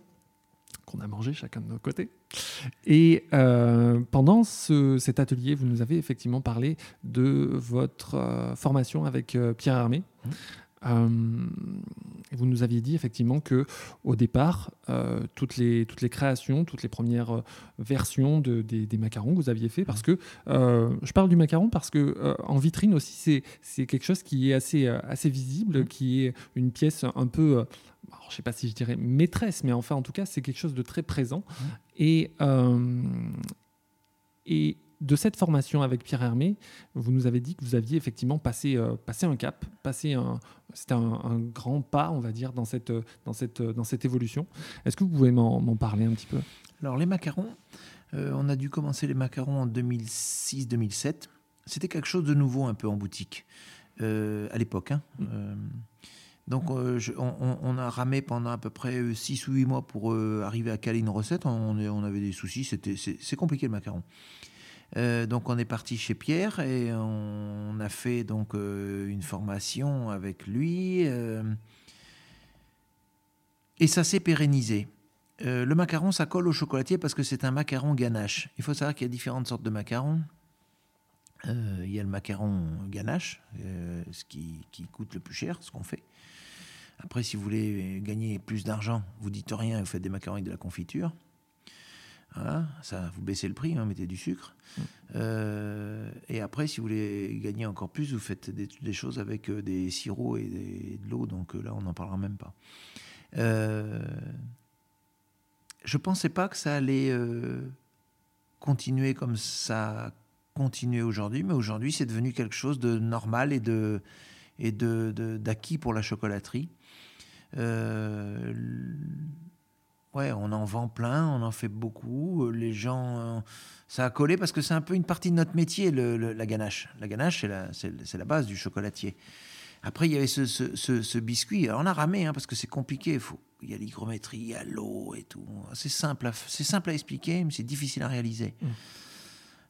Speaker 2: qu'on a mangées chacun de nos côtés. Et euh, pendant ce- cet atelier, vous nous avez effectivement parlé de votre euh, formation avec euh, Pierre. Euh, et vous nous aviez dit effectivement que au départ, toutes, les, toutes les créations, toutes les premières versions de, des, des macarons que vous aviez fait, parce que euh, je parle du macaron parce que en vitrine aussi, c'est, quelque chose qui est assez, assez visible, qui est une pièce un peu, alors, je ne sais pas si je dirais maîtresse, mais enfin en tout cas, c'est quelque chose de très présent. Et, euh, et de cette formation avec Pierre Hermé, vous nous avez dit que vous aviez effectivement passé, euh, passé un cap, passé un, c'était un, un grand pas, on va dire, dans cette, dans cette, dans cette évolution. Est-ce que vous pouvez m'en, parler un petit peu?
Speaker 1: Alors les macarons, euh, on a dû commencer les macarons en 2006-2007. C'était quelque chose de nouveau un peu en boutique à l'époque. hein. Euh, donc euh, on, a ramé pendant à peu près 6 ou 8 mois pour euh, arriver à caler une recette. On, avait des soucis, c'était, c'est, compliqué le macaron. Euh, donc on est parti chez Pierre et on a fait donc euh, une formation avec lui euh, et ça s'est pérennisé. Euh, le macaron, ça colle au chocolatier parce que c'est un macaron ganache. Il faut savoir qu'il y a différentes sortes de macarons. Euh, il y a le macaron ganache, euh, ce qui, qui coûte le plus cher, ce qu'on fait. Après, si vous voulez gagner plus d'argent, vous dites rien, vous faites des macarons avec de la confiture. Voilà, ça, vous baissez le prix, hein, mettez du sucre. Euh, et après, si vous voulez gagner encore plus, vous faites des, des choses avec euh, des sirops et, des- de l'eau. Donc euh, là, on n'en parlera même pas. Euh, je pensais pas que ça allait euh, continuer comme ça a continué aujourd'hui, mais aujourd'hui c'est devenu quelque chose de normal et de et de de- d'acquis pour la chocolaterie. Euh, ouais, on en vend plein, on en fait beaucoup. Les gens, euh, ça a collé parce que c'est un peu une partie de notre métier, le- le- la ganache. La ganache, c'est la, c'est- c'est la base du chocolatier. Après, il y avait ce, ce- ce- ce biscuit. Alors, on a ramé hein, parce que c'est compliqué. Il faut, il y a l'hygrométrie, il y a l'eau et tout. C'est simple, à, f- c'est simple à expliquer, mais c'est difficile à réaliser.
Speaker 2: Mm.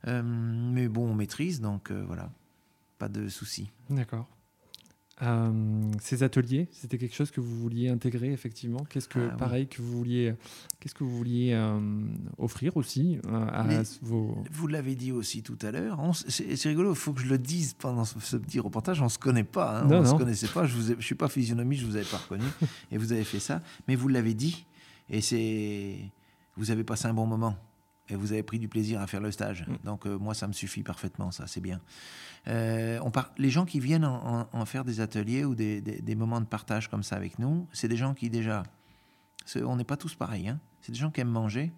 Speaker 1: Euh, mais bon, on maîtrise, donc euh, voilà, pas de souci.
Speaker 2: D'accord. Euh, ces ateliers, c'était quelque chose que vous vouliez intégrer effectivement? Qu'est-ce que,
Speaker 1: Ah oui.
Speaker 2: pareil, que vous vouliez, qu'est-ce que vous vouliez euh, offrir aussi euh, à
Speaker 1: Les-
Speaker 2: vos.
Speaker 1: Vous l'avez dit aussi tout à l'heure. C'est rigolo, il faut que je le dise pendant ce, ce petit reportage. On se connaît pas. hein,
Speaker 2: Non,
Speaker 1: on se
Speaker 2: non.
Speaker 1: connaissait pas. Je ne suis pas physionomie, je vous avais pas reconnu. et vous avez fait ça. Mais vous l'avez dit. Et c'est. Vous avez passé un bon moment. Et vous avez pris du plaisir à faire le stage.
Speaker 2: Mm.
Speaker 1: Donc, euh, moi, ça me suffit parfaitement, ça, c'est bien. Euh, on par- Les gens qui viennent en, en- en faire des ateliers ou des, des- des moments de partage comme ça avec nous, c'est des gens qui, déjà. On n'est pas tous pareils. hein. C'est des gens qui aiment manger,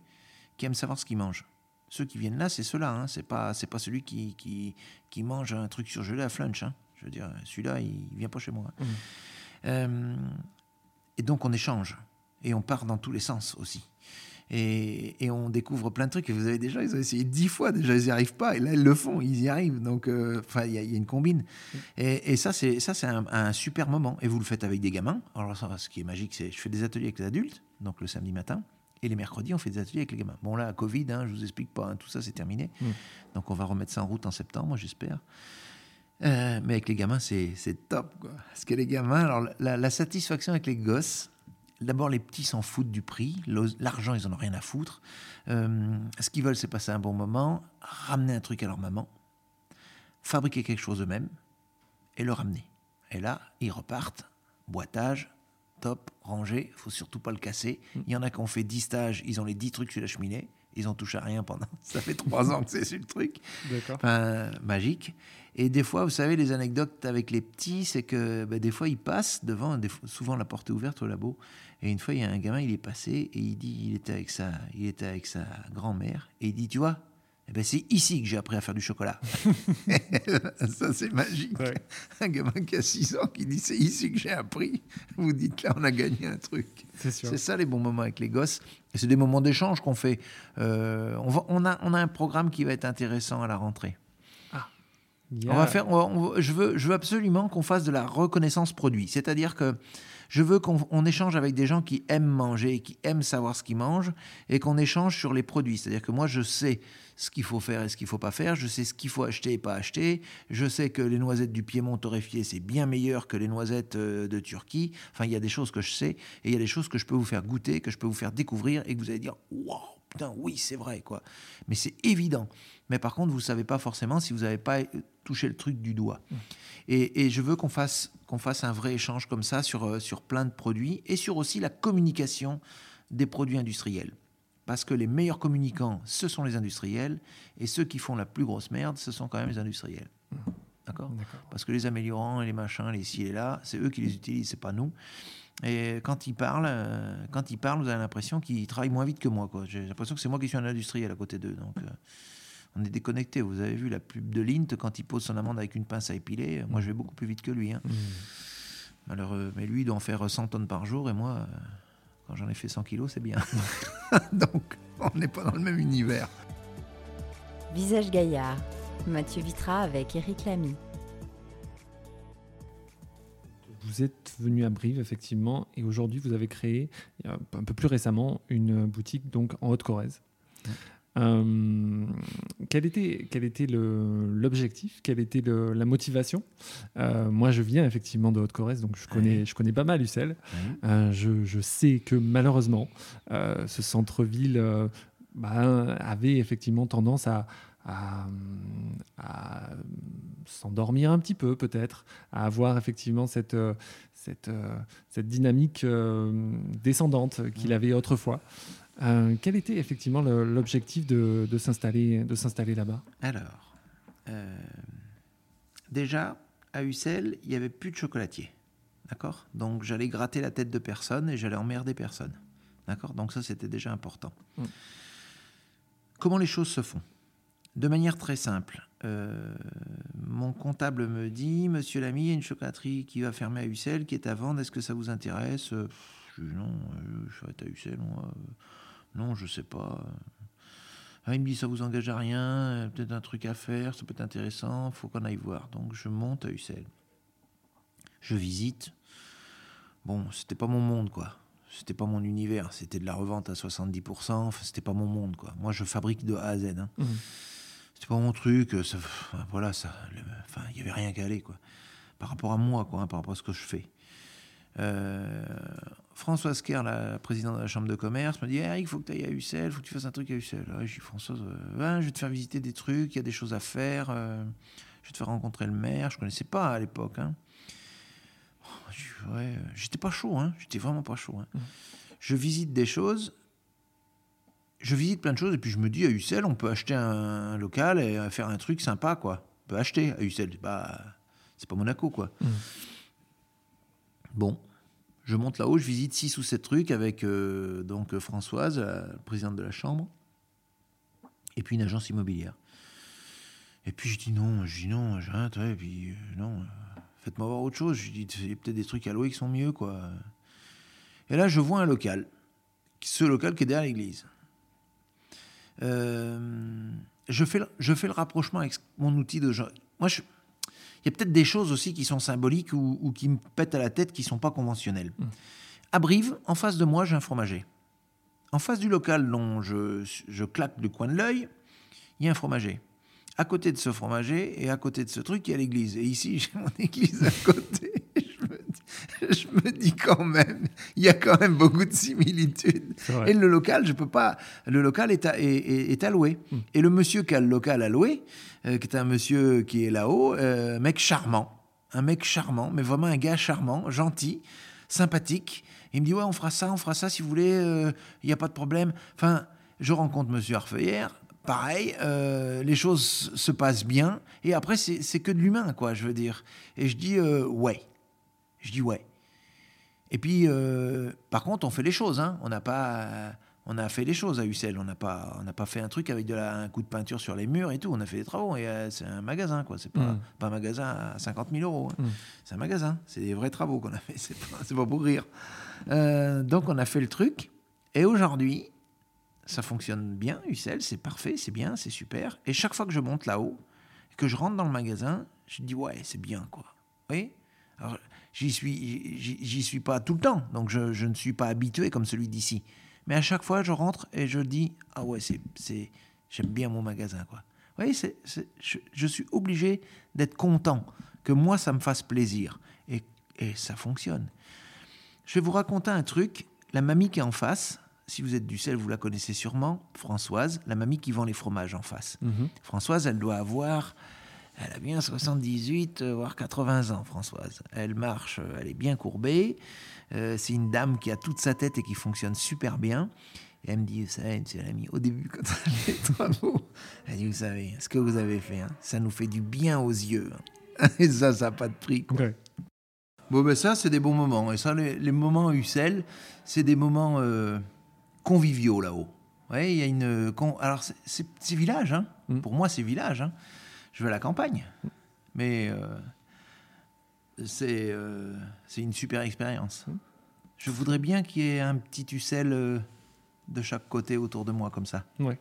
Speaker 1: qui aiment savoir ce qu'ils mangent. Ceux qui viennent là, c'est ceux-là. Hein. C'est pas, pas celui qui, qui, qui mange un truc surgelé à flunch. hein. Je veux dire, celui-là, il vient pas chez moi.
Speaker 2: Mhm.
Speaker 1: Euh, et donc, on échange. Et on part dans tous les sens aussi. Et, et on découvre plein de trucs. Et vous avez déjà, ils ont essayé dix fois, déjà, ils n'y arrivent pas. Et là, ils le font, ils y arrivent. Donc, euh, enfin, il y, a- il y a une combine. Et, et ça, c'est ça, c'est un, un super moment. Et vous le faites avec des gamins. Alors, ça, ce qui est magique, c'est je fais des ateliers avec les adultes, donc le samedi matin. Et les mercredis, on fait des ateliers avec les gamins. Bon, là, Covid, hein, je vous explique pas, hein, tout ça, c'est terminé.
Speaker 2: Mm.
Speaker 1: Donc, on va remettre ça en route en septembre, j'espère. Euh, mais avec les gamins, c'est c'est top. Quoi. Parce que les gamins, alors la, la satisfaction avec les gosses, d'abord, les petits s'en foutent du prix. L'argent, ils en ont rien à foutre. Euh, ce qu'ils veulent, c'est passer un bon moment, ramener un truc à leur maman, fabriquer quelque chose eux-mêmes et le ramener. Et là, ils repartent, boitage, top, rangé, faut surtout pas le casser. Il y en a qui ont fait 10 stages, ils ont les 10 trucs sur la cheminée, ils ont touché à rien pendant. Ça fait 3 ans que c'est sur le truc.
Speaker 2: D'accord.
Speaker 1: Enfin, magique. Et des fois, vous savez, les anecdotes avec les petits, c'est que ben, des fois, ils passent devant, des fois- souvent la porte est ouverte au labo. Et une fois, il y a un gamin, il est passé et il dit, il était avec sa, il était avec sa grand-mère et il dit, tu vois, eh ben, c'est ici que j'ai appris à faire du chocolat. Ça, c'est magique.
Speaker 2: Ouais.
Speaker 1: Un gamin qui a 6 ans qui dit, c'est ici que j'ai appris. Vous dites, là, on a gagné un truc.
Speaker 2: C'est
Speaker 1: ça les bons moments avec les gosses. Et c'est des moments d'échange qu'on fait. Euh, on, va- on, a, on a un programme qui va être intéressant à la rentrée. On va faire, on on je, veux, je veux absolument qu'on fasse de la reconnaissance produit. C'est-à-dire que je veux qu'on on échange avec des gens qui aiment manger, qui aiment savoir ce qu'ils mangent, et qu'on échange sur les produits. C'est-à-dire que moi, je sais ce qu'il faut faire et ce qu'il faut pas faire. Je sais ce qu'il faut acheter et pas acheter. Je sais que les noisettes du Piémont torréfiées, c'est bien meilleur que les noisettes euh, de Turquie. Enfin, il y a des choses que je sais, et il y a des choses que je peux vous faire goûter, que je peux vous faire découvrir, et que vous allez dire, waouh, putain, oui, c'est vrai, quoi. Mais c'est évident. Mais par contre, vous ne savez pas forcément si vous n'avez pas euh, touché le truc du doigt. Et, et je veux qu'on fasse, qu'on fasse un vrai échange comme ça sur, euh, sur plein de produits et sur aussi la communication des produits industriels. Parce que les meilleurs communicants, ce sont les industriels, et ceux qui font la plus grosse merde, ce sont quand même les industriels. D'accord?
Speaker 2: D'accord.
Speaker 1: Parce que les améliorants et les machins, les ci et là, c'est eux qui les utilisent, c'est pas nous. Et quand ils parlent, euh, quand ils parlent, vous avez l'impression qu'ils travaillent moins vite que moi. J'ai l'impression que c'est moi qui suis un industriel à côté d'eux. Donc, euh, on est déconnectés. Vous avez vu la pub de Lint quand il pose son amande avec une pince à épiler. Moi, je vais beaucoup plus vite que lui. hein.
Speaker 2: Mmh.
Speaker 1: Malheureux. Mais lui, il doit en faire 100 tonnes par jour. Et moi, euh, quand j'en ai fait 100 kilos, c'est bien. Donc, on n'est pas dans le même univers.
Speaker 3: Visage Gaillard, Mathieu Vitra avec Eric Lamy.
Speaker 2: Vous êtes venu à Brive, effectivement, et aujourd'hui, vous avez créé, un peu plus récemment, une boutique donc en Haute-Corrèze. Euh, quel était, quel était l'objectif? Quelle était le- la motivation? Euh, Moi, je viens effectivement de Haute-Corrèze, donc je connais, je connais pas mal Ussel. Euh, je, je sais que malheureusement, ce centre-ville bah, avait effectivement tendance à, à, à s'endormir un petit peu, peut-être, à avoir effectivement cette, cette, cette dynamique descendante qu'il avait autrefois. Euh, quel était effectivement l'objectif de, de s'installer là-bas?
Speaker 1: Alors, euh, déjà, à Ussel, il n'y avait plus de chocolatier. D'accord? Donc, j'allais gratter la tête de personne et j'allais emmerder personne. D'accord? Donc, ça, c'était déjà important.
Speaker 2: Mm.
Speaker 1: Comment les choses se font? De manière très simple. Euh, mon comptable me dit Monsieur Lamy, il y a une chocolaterie qui va fermer à Ussel, qui est à vendre. Est-ce que ça vous intéresse? Je dis non, je vais à Ussel. moi, non, je sais pas. Ah, il me dit ça vous engage à rien, euh, peut-être un truc à faire, ça peut être intéressant, faut qu'on aille voir. Donc je monte à Ussel. Je visite. Bon, c'était pas mon monde quoi. C'était pas mon univers, c'était de la revente à 70%, enfin, c'était pas mon monde quoi. Moi je fabrique de A à Z. hein.
Speaker 2: Mhm.
Speaker 1: C'était pas mon truc, ça, voilà, ça, le- enfin, il y avait rien qu'à aller quoi. Par rapport à moi quoi, hein, par rapport à ce que je fais. Euh, Françoise Kerr, la présidente de la chambre de commerce, me dit il faut que tu ailles à Ussel, il faut que tu fasses un truc à Ussel. Ouais, je dis Françoise, euh, je vais te faire visiter des trucs, il y a des choses à faire, euh, je vais te faire rencontrer le maire. Je connaissais pas à l'époque. Hein. Oh, ouais, j'étais pas chaud, hein, j'étais vraiment pas chaud. hein.
Speaker 2: Mhm.
Speaker 1: Je visite des choses, je visite plein de choses, et puis je me dis à Ussel, on peut acheter un, local et faire un truc sympa, quoi. On peut acheter à Ussel. Bah, c'est pas Monaco, quoi.
Speaker 2: Mhm.
Speaker 1: Bon, je monte là-haut, je visite six ou sept trucs avec euh, donc Françoise, la présidente de la chambre, et puis une agence immobilière. Et puis je dis non, je dis non, rien, ouais, et puis euh, non, euh, faites-moi voir autre chose. Je dis il y a peut-être des trucs à louer qui sont mieux, quoi. Et là, je vois un local, ce local qui est derrière l'église. Euh, je, fais le, je fais le rapprochement avec mon outil de. Moi, il y a peut-être des choses aussi qui sont symboliques ou, ou qui me pètent à la tête qui sont pas conventionnelles.
Speaker 2: Mm.
Speaker 1: À Brive, en face de moi, j'ai un fromager. En face du local dont je, je claque du coin de l'œil, il y a un fromager. À côté de ce fromager et à côté de ce truc, il y a l'église. Et ici, j'ai mon église à côté. Je me, dis, quand même, il y a quand même beaucoup de similitudes. Et le local, je peux pas. Le local est, à- est, est- est alloué. Et le monsieur qui a le local alloué, euh, qui est un monsieur qui est là-haut, euh, mec charmant, un mec charmant, mais vraiment un gars charmant, gentil, sympathique. Il me dit ouais, on fera ça, on fera ça si vous voulez. euh, Il n'y a pas de problème. Enfin, je rencontre monsieur Arfeuillère. Pareil, euh, les choses se passent bien. Et après, c'est c'est que de l'humain, quoi, je veux dire. Et je dis euh, ouais. Je dis ouais. Et puis, euh, par contre, on fait les choses. Hein. On n'a pas, on a fait les choses à Ussel. On n'a pas, on n'a pas fait un truc avec de la, un coup de peinture sur les murs et tout. On a fait des travaux. Et euh, c'est un magasin, quoi. C'est pas,
Speaker 2: Mm.
Speaker 1: pas un magasin à 50 000 euros. hein.
Speaker 2: Mm.
Speaker 1: C'est un magasin. C'est des vrais travaux qu'on a fait. C'est pas, pas pour rire. Euh, donc, on a fait le truc. Et aujourd'hui, ça fonctionne bien. Ussel, c'est parfait, c'est bien, c'est super. Et chaque fois que je monte là-haut, que je rentre dans le magasin, je dis ouais, c'est bien, quoi. Vous voyez? Alors, j'y suis, j'y suis pas tout le temps, donc je, je ne suis pas habitué comme celui d'ici. Mais à chaque fois, je rentre et je dis ah ouais, c'est, c'est, j'aime bien mon magasin, quoi. Vous voyez, c'est, c'est- je, je suis obligé d'être content que moi ça me fasse plaisir et, et ça fonctionne. Je vais vous raconter un truc. La mamie qui est en face, si vous êtes du sel, vous la connaissez sûrement, Françoise, la mamie qui vend les fromages en face.
Speaker 2: Mhm.
Speaker 1: Françoise, elle doit avoir, elle a bien 78, euh, voire 80 ans, Françoise. Elle marche, euh, elle est bien courbée. Euh, c'est une dame qui a toute sa tête et qui fonctionne super bien. Et elle me dit, vous savez, monsieur l'ami, au début, quand a fait les travaux, elle dit, vous savez, ce que vous avez fait, hein, ça nous fait du bien aux yeux. hein. Et ça, ça n'a pas de prix. quoi. Bon, ben ça, c'est des bons moments. Et ça, les, les moments Ussel, c'est des moments euh, conviviaux là-haut. Ouais, il y a une. con- Alors, c'est village, hein.
Speaker 2: Mm.
Speaker 1: Pour moi, c'est village. hein. Je vais à la campagne. Mais euh, c'est euh, c'est une super expérience. Je voudrais bien qu'il y ait un petit Ussel euh, de chaque côté autour de moi, comme ça.
Speaker 2: Ouais.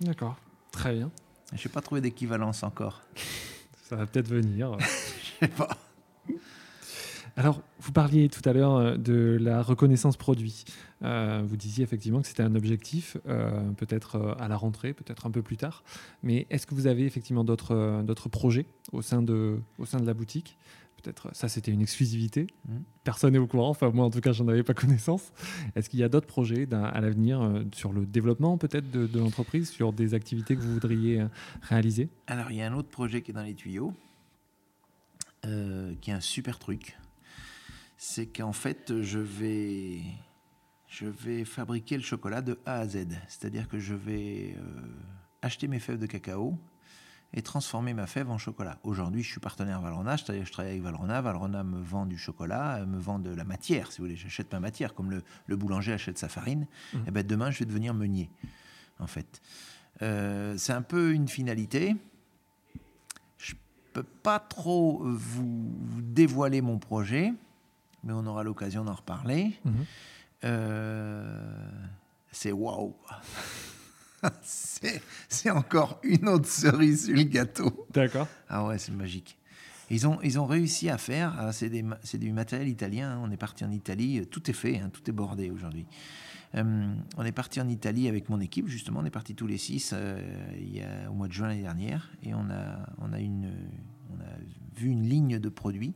Speaker 2: D'accord. Très bien.
Speaker 1: Je n'ai pas trouvé d'équivalence encore.
Speaker 2: Ça va peut-être venir.
Speaker 1: Je sais pas.
Speaker 2: Alors, vous parliez tout à l'heure euh, de la reconnaissance produit. Euh, vous disiez effectivement que c'était un objectif, euh, peut-être à la rentrée, peut-être un peu plus tard. Mais est-ce que vous avez effectivement d'autres d'autres projets au sein de, au sein de la boutique? Peut-être ça, c'était une exclusivité.
Speaker 1: Mhm.
Speaker 2: Personne n'est au courant. Enfin, moi, en tout cas, j'en avais pas connaissance. Est-ce qu'il y a d'autres projets à l'avenir euh, sur le développement peut-être de, de l'entreprise, sur des activités que vous voudriez réaliser?
Speaker 1: Alors, il y a un autre projet qui est dans les tuyaux, qui est un super truc. C'est qu'en fait, je vais, je vais fabriquer le chocolat de A à Z. C'est-à-dire que je vais euh, acheter mes fèves de cacao et transformer ma fève en chocolat. Aujourd'hui, je suis partenaire Valrhona, c'est-à-dire que je travaille avec Valrhona. Valrhona me vend du chocolat, euh, me vend de la matière, si vous voulez. J'achète ma matière, comme le, le boulanger achète sa farine.
Speaker 2: Mhm.
Speaker 1: Et ben demain, je vais devenir meunier, en fait. Euh, c'est un peu une finalité. Je peux pas trop vous dévoiler mon projet, mais on aura l'occasion d'en reparler.
Speaker 2: Mhm.
Speaker 1: Euh, c'est waouh. c'est encore une autre cerise sur le gâteau.
Speaker 2: D'accord.
Speaker 1: Ah ouais, c'est magique. Ils ont, ils ont réussi à faire, ah, c'est du matériel italien, hein, on est parti en Italie, euh, tout est fait, hein, tout est bordé aujourd'hui. Euh, on est parti en Italie avec mon équipe, justement, on est parti tous les six euh, il y a, au mois de juin l'année dernière, et on a, on, a une, on a vu une ligne de produits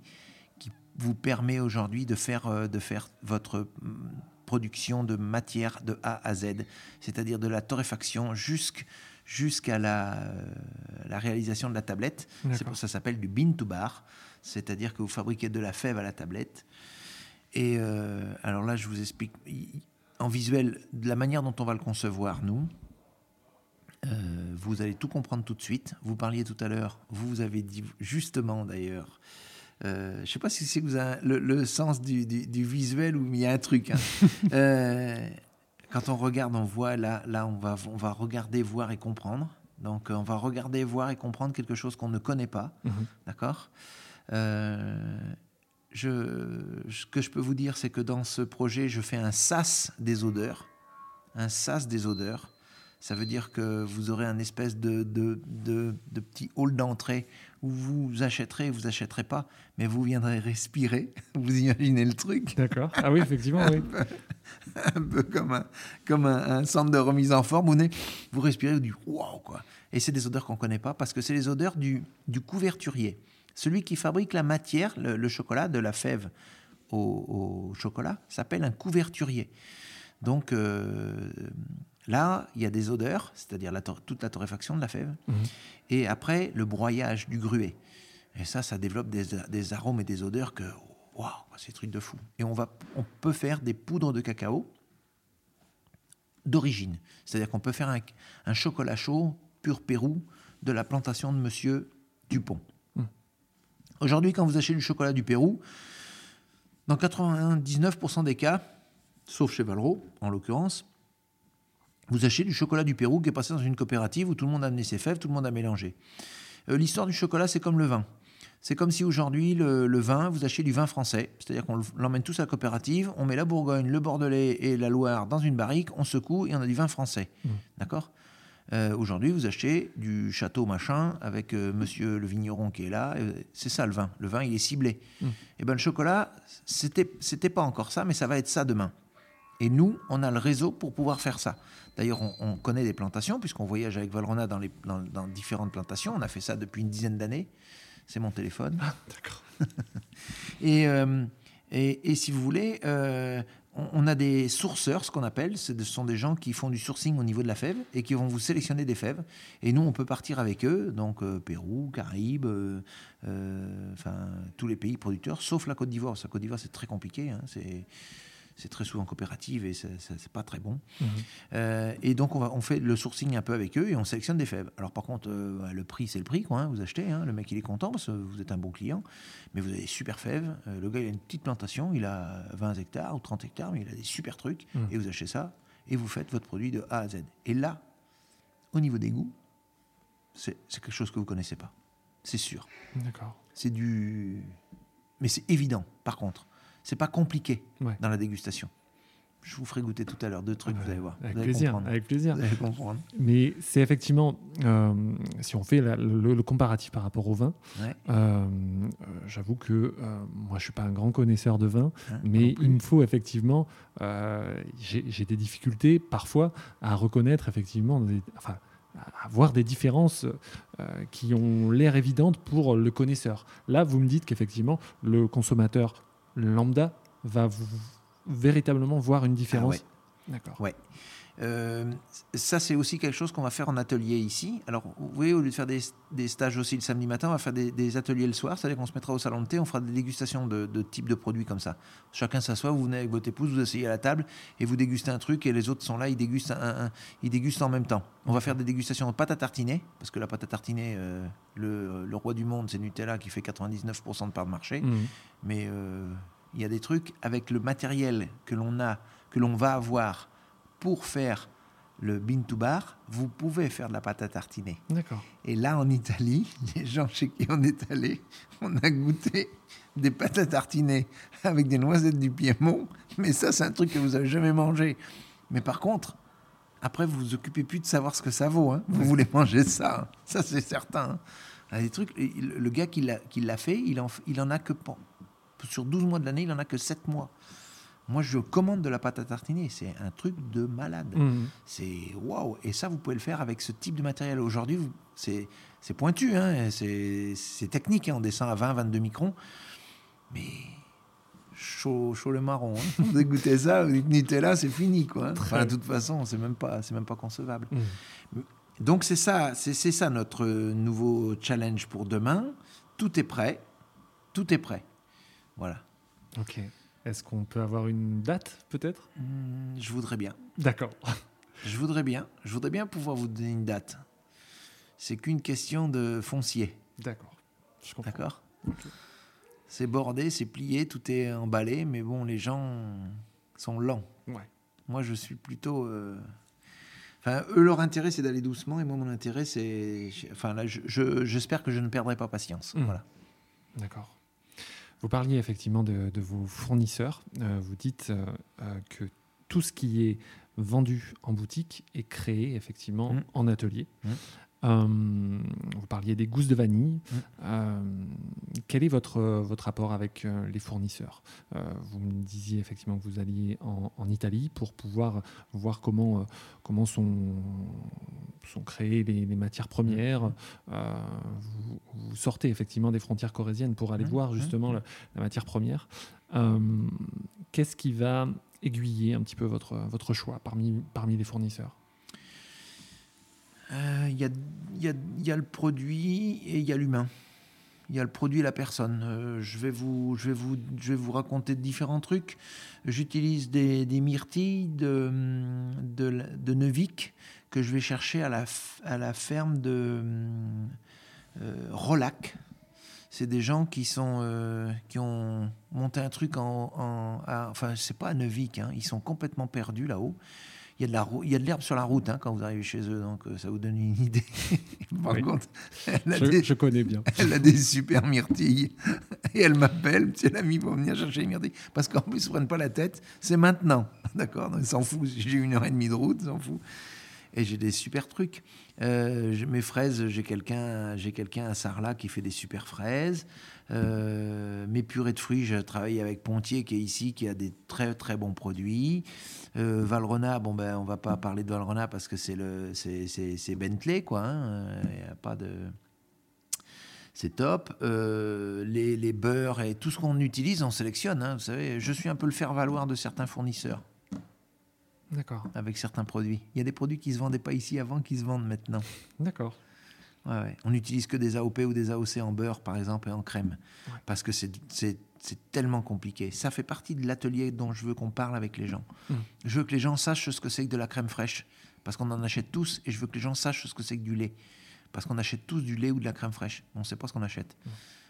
Speaker 1: vous permet aujourd'hui de faire, euh, de faire votre hum, production de matière de A à Z, c'est-à-dire de la torréfaction jusqu'à la, euh, la réalisation de la tablette. C'est pour ça ça s'appelle du bean to bar, c'est-à-dire que vous fabriquez de la fève à la tablette. Et euh, alors là, je vous explique en visuel de la manière dont on va le concevoir, nous. Euh, vous allez tout comprendre tout de suite. Vous parliez tout à l'heure, vous avez dit justement d'ailleurs, euh, je ne sais pas si c'est que vous avez le, le sens du, du- du visuel ou il y a un truc. hein. Euh, quand on regarde, on voit là, là on, va, on va regarder, voir et comprendre. Donc euh, on va regarder, voir et comprendre quelque chose qu'on ne connaît pas.
Speaker 2: Mhm.
Speaker 1: D'accord? Euh, je, Ce que je peux vous dire, c'est que dans ce projet, je fais un sas des odeurs. Un sas des odeurs. Ça veut dire que vous aurez un espèce de, de, de, de petit hall d'entrée où vous achèterez, vous achèterez pas, mais vous viendrez respirer. Vous imaginez le truc
Speaker 2: D'accord. Ah oui, effectivement, oui.
Speaker 1: un peu comme un, comme un, centre de remise en forme. Vous, vous respirez, vous dites waouh quoi. Et c'est des odeurs qu'on ne connaît pas parce que c'est les odeurs du, du, couverturier. Celui qui fabrique la matière, le, chocolat, de la fève au, chocolat, s'appelle un couverturier. Donc euh, là, il y a des odeurs, c'est-à-dire toute la torréfaction de la fève, mhm. et après le broyage du gruet. Et ça, ça développe des, des arômes et des odeurs que waouh, c'est truc de fou. Et on, va, on peut faire des poudres de cacao d'origine. C'est-à-dire qu'on peut faire un, chocolat chaud pur Pérou de la plantation de Monsieur Dupont. Hmm. Aujourd'hui, quand vous achetez du chocolat du Pérou, dans 99% des cas, sauf chez Valro en l'occurrence, vous achetez du chocolat du Pérou qui est passé dans une coopérative où tout le monde a amené ses fèves, tout le monde a mélangé. Euh, l'histoire du chocolat, c'est comme le vin. C'est comme si aujourd'hui, le, vin, vous achetez du vin français. C'est-à-dire qu'on l'emmène tous à la coopérative, on met la Bourgogne, le Bordelais et la Loire dans une barrique, on secoue et on a du vin français. Mmh. D'accord? Euh, Aujourd'hui, vous achetez du château machin avec euh, monsieur le vigneron qui est là. C'est ça le vin. Le vin, il est ciblé. Mmh. Et eh ben le chocolat, c'était, c'était pas encore ça, mais ça va être ça demain. Et nous, on a le réseau pour pouvoir faire ça. D'ailleurs, on, connaît des plantations, puisqu'on voyage avec Valrona dans, les, dans différentes plantations. On a fait ça depuis une dizaine d'années c'est mon téléphone.
Speaker 2: Ah, d'accord.
Speaker 1: Euh, et, et, si vous voulez, euh, on, a des sourceurs, ce qu'on appelle. Ce sont des gens qui font du sourcing au niveau de la fève et qui vont vous sélectionner des fèves. Et nous, on peut partir avec eux, donc euh, Pérou, Caraïbes, enfin tous les pays producteurs, sauf la Côte d'Ivoire. La Côte d'Ivoire, c'est très compliqué. Hein, c'est c'est très souvent coopérative et c'est pas très bon. Mhm. Euh, et donc on, va, on fait le sourcing un peu avec eux et on sélectionne des fèves. Alors par contre, euh, le prix c'est le prix, quoi, hein, vous achetez, hein, le mec il est content parce que vous êtes un bon client, mais vous avez des super fèves. Euh, le gars il a une petite plantation, il a 20 hectares ou 30 hectares, mais il a des super trucs mhm. et vous achetez ça et vous faites votre produit de A à Z. Et là, au niveau des goûts, c'est quelque chose que vous connaissez pas, c'est sûr.
Speaker 2: D'accord.
Speaker 1: C'est du, mais c'est évident. Par contre, c'est pas compliqué dans la dégustation. Je vous ferai goûter tout à l'heure deux trucs, vous allez voir.
Speaker 2: Avec plaisir, avec plaisir.
Speaker 1: Vous allez comprendre.
Speaker 2: Mais c'est effectivement, euh, si on fait le, comparatif par rapport au vin, euh, j'avoue que euh, moi je suis pas un grand connaisseur de vin, hein, mais il me faut effectivement, j'ai des difficultés parfois à reconnaître effectivement, enfin, à voir des différences qui ont l'air évidentes pour le connaisseur. Là, vous me dites qu'effectivement, le consommateur lambda va véritablement voir une différence.
Speaker 1: Ah D'accord. Ouais. Euh, ça, c'est aussi quelque chose qu'on va faire en atelier ici. Alors, vous voyez, au lieu de faire des, stages aussi le samedi matin, on va faire des, ateliers le soir. C'est-à-dire qu'on se mettra au salon de thé, on fera des dégustations de, types de produits comme ça. Chacun s'assoit, vous venez avec votre épouse, vous asseyez à la table et vous dégustez un truc et les autres sont là, ils dégustent, un, ils dégustent en même temps. On va faire des dégustations de pâte à tartiner, parce que la pâte à tartiner, euh, le, roi du monde, c'est Nutella qui fait 99% de part de marché. Mmh. Mais euh, il y a des trucs avec le matériel que l'on a, que l'on va avoir pour faire le bean to bar, vous pouvez faire de la pâte à tartiner.
Speaker 2: D'accord.
Speaker 1: Et là, en Italie, les gens chez qui on est allé, on a goûté des pâtes à tartiner avec des noisettes du Piémont. Mais ça, c'est un truc que vous n'avez jamais mangé. Mais par contre, après, vous vous occupez plus de savoir ce que ça vaut. Hein. Vous voulez manger ça. Hein. Ça, c'est certain. Hein. des trucs, le gars qui l'a fait, il en, il en a que... Sur 12 mois de l'année, il en a que 7 mois. Moi, je commande de la pâte à tartiner. C'est un truc de malade. Mmh. C'est waouh. Et ça, vous pouvez le faire avec ce type de matériel. Aujourd'hui, c'est pointu, hein. c'est technique. Hein. On descend à 20, 22 microns. Mais chaud, chaud le marron. Hein. vous dégoûtez ça, vous dites Nutella, c'est fini. Quoi. Enfin, de toute façon, c'est même pas, même pas concevable. Mmh. Donc c'est ça, c'est ça notre nouveau challenge pour demain. Tout est prêt, tout est prêt. Voilà.
Speaker 2: Ok. Est-ce qu'on peut avoir une date, peut-être?
Speaker 1: Hmm, Je voudrais bien.
Speaker 2: D'accord.
Speaker 1: je voudrais bien. Je voudrais bien pouvoir vous donner une date. C'est qu'une question de foncier.
Speaker 2: D'accord.
Speaker 1: D'accord? C'est bordé, c'est plié, tout est emballé, mais bon, les gens sont lents.
Speaker 2: Ouais.
Speaker 1: Moi, je suis plutôt. Euh, enfin, eux, leur intérêt, c'est d'aller doucement, et moi, mon intérêt, c'est. Enfin, là, j'espère que je ne perdrai pas patience. Mmh. Voilà.
Speaker 2: D'accord. Vous parliez effectivement de, vos fournisseurs. Euh, vous dites euh, euh, que tout ce qui est vendu en boutique est créé effectivement mmh. en atelier. Mmh. Euh, vous parliez des gousses de vanille.
Speaker 1: Mm.
Speaker 2: Euh, quel est votre, votre rapport avec euh, les fournisseurs? Euh, Vous me disiez effectivement que vous alliez en, en Italie pour pouvoir voir comment, comment sont, sont créées les, les matières premières. Euh, vous, vous sortez effectivement des frontières corésiennes pour aller
Speaker 1: Mm.
Speaker 2: voir
Speaker 1: Mm.
Speaker 2: justement la, la matière première. Qu'est-ce qui va aiguiller un petit peu votre, votre choix parmi, parmi les fournisseurs?
Speaker 1: Euh, Il y, y a- le produit et il y a l'humain. Il y a le produit et la personne. Euh, je, vais vous, je, vais vous, je vais vous raconter différents trucs. J'utilise des, myrtilles de, de, Neuvik que je vais chercher à la, à la ferme de euh, Rolac. C'est des gens qui, sont, qui ont monté un truc en. en à- enfin, c'est pas à Neuvik, hein, ils sont complètement perdus là-haut. Il y a de la rou- il y a de l'herbe sur la route hein, quand vous arrivez chez eux, donc euh, ça vous donne une idée. Par
Speaker 2: Oui.
Speaker 1: contre, elle a,
Speaker 2: je,
Speaker 1: des,
Speaker 2: je connais bien.
Speaker 1: elle a des super myrtilles. Et elle m'appelle, monsieur l'ami, pour venir chercher les myrtilles. Parce qu'en plus, ils ne prennent pas la tête, c'est maintenant. D'accord Ils s'en foutent. J'ai une heure et demie de route, ils s'en foutent. Et j'ai des super trucs. Euh, mes fraises, j'ai quelqu'un, j'ai quelqu'un à Sarlat qui fait des super fraises. Euh, mes purées de fruits, je travaille avec Pontier qui est ici, qui a des très très bons produits. Euh, Valrhona, bon ben on va pas parler de Valrhona parce que c'est le c'est, Bentley quoi. hein. Il y a pas de c'est top. Euh, les, les beurres et tout ce qu'on utilise, on sélectionne. hein. Vous savez, je suis un peu le faire-valoir de certains fournisseurs
Speaker 2: D'accord,
Speaker 1: avec certains produits. Il y a des produits qui se vendaient pas ici avant qui se vendent maintenant.
Speaker 2: d'accord.
Speaker 1: Ouais, ouais. On n'utilise que des AOP ou des AOC en beurre, par exemple, et en crème.
Speaker 2: Ouais.
Speaker 1: Parce que c'est, tellement compliqué. Ça fait partie de l'atelier dont je veux qu'on parle avec les gens.
Speaker 2: Mm.
Speaker 1: Je veux que les gens sachent ce que c'est que de la crème fraîche. Parce qu'on en achète tous. Et je veux que les gens sachent ce que c'est que du lait. Parce qu'on achète tous du lait ou de la crème fraîche. On ne sait pas ce qu'on achète.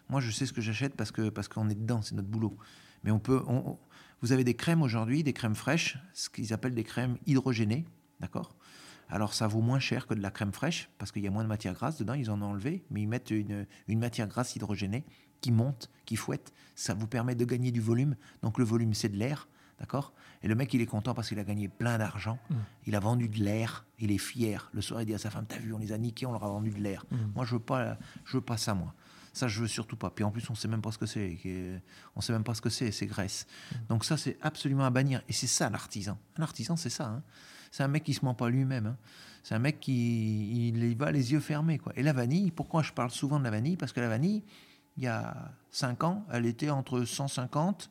Speaker 1: Moi, je sais ce que j'achète parce, que, parce qu'on est dedans. C'est notre boulot. Mais on peut... on- on- vous avez des crèmes aujourd'hui, des crèmes fraîches, ce qu'ils appellent des crèmes hydrogénées. D'accord? Alors ça vaut moins cher que de la crème fraîche parce qu'il y a moins de matière grasse dedans, ils en ont enlevé, mais ils mettent une, une matière grasse hydrogénée qui monte, qui fouette. Ça vous permet de gagner du volume. Donc le volume, c'est de l'air, d'accord? Et le mec, il est content parce qu'il a gagné plein d'argent.
Speaker 2: Mm.
Speaker 1: Il a vendu de l'air, il est fier. Le soir, il dit à sa femme, t'as vu, on les a niqués, on leur a vendu de l'air.
Speaker 2: Mm.
Speaker 1: Moi, je veux pas, je veux pas ça, moi. Ça, je veux surtout pas. Puis en plus, on sait même pas ce que c'est. On sait même pas ce que c'est, ces graisses. Donc ça, c'est absolument à bannir. Et c'est ça l'artisan. Un artisan, c'est ça. hein. C'est un mec qui se ment pas lui-même. hein. C'est un mec qui il va les yeux fermés. Quoi. Et la vanille, pourquoi je parle souvent de la vanille? Parce que la vanille, il y a 5 ans, elle était entre 150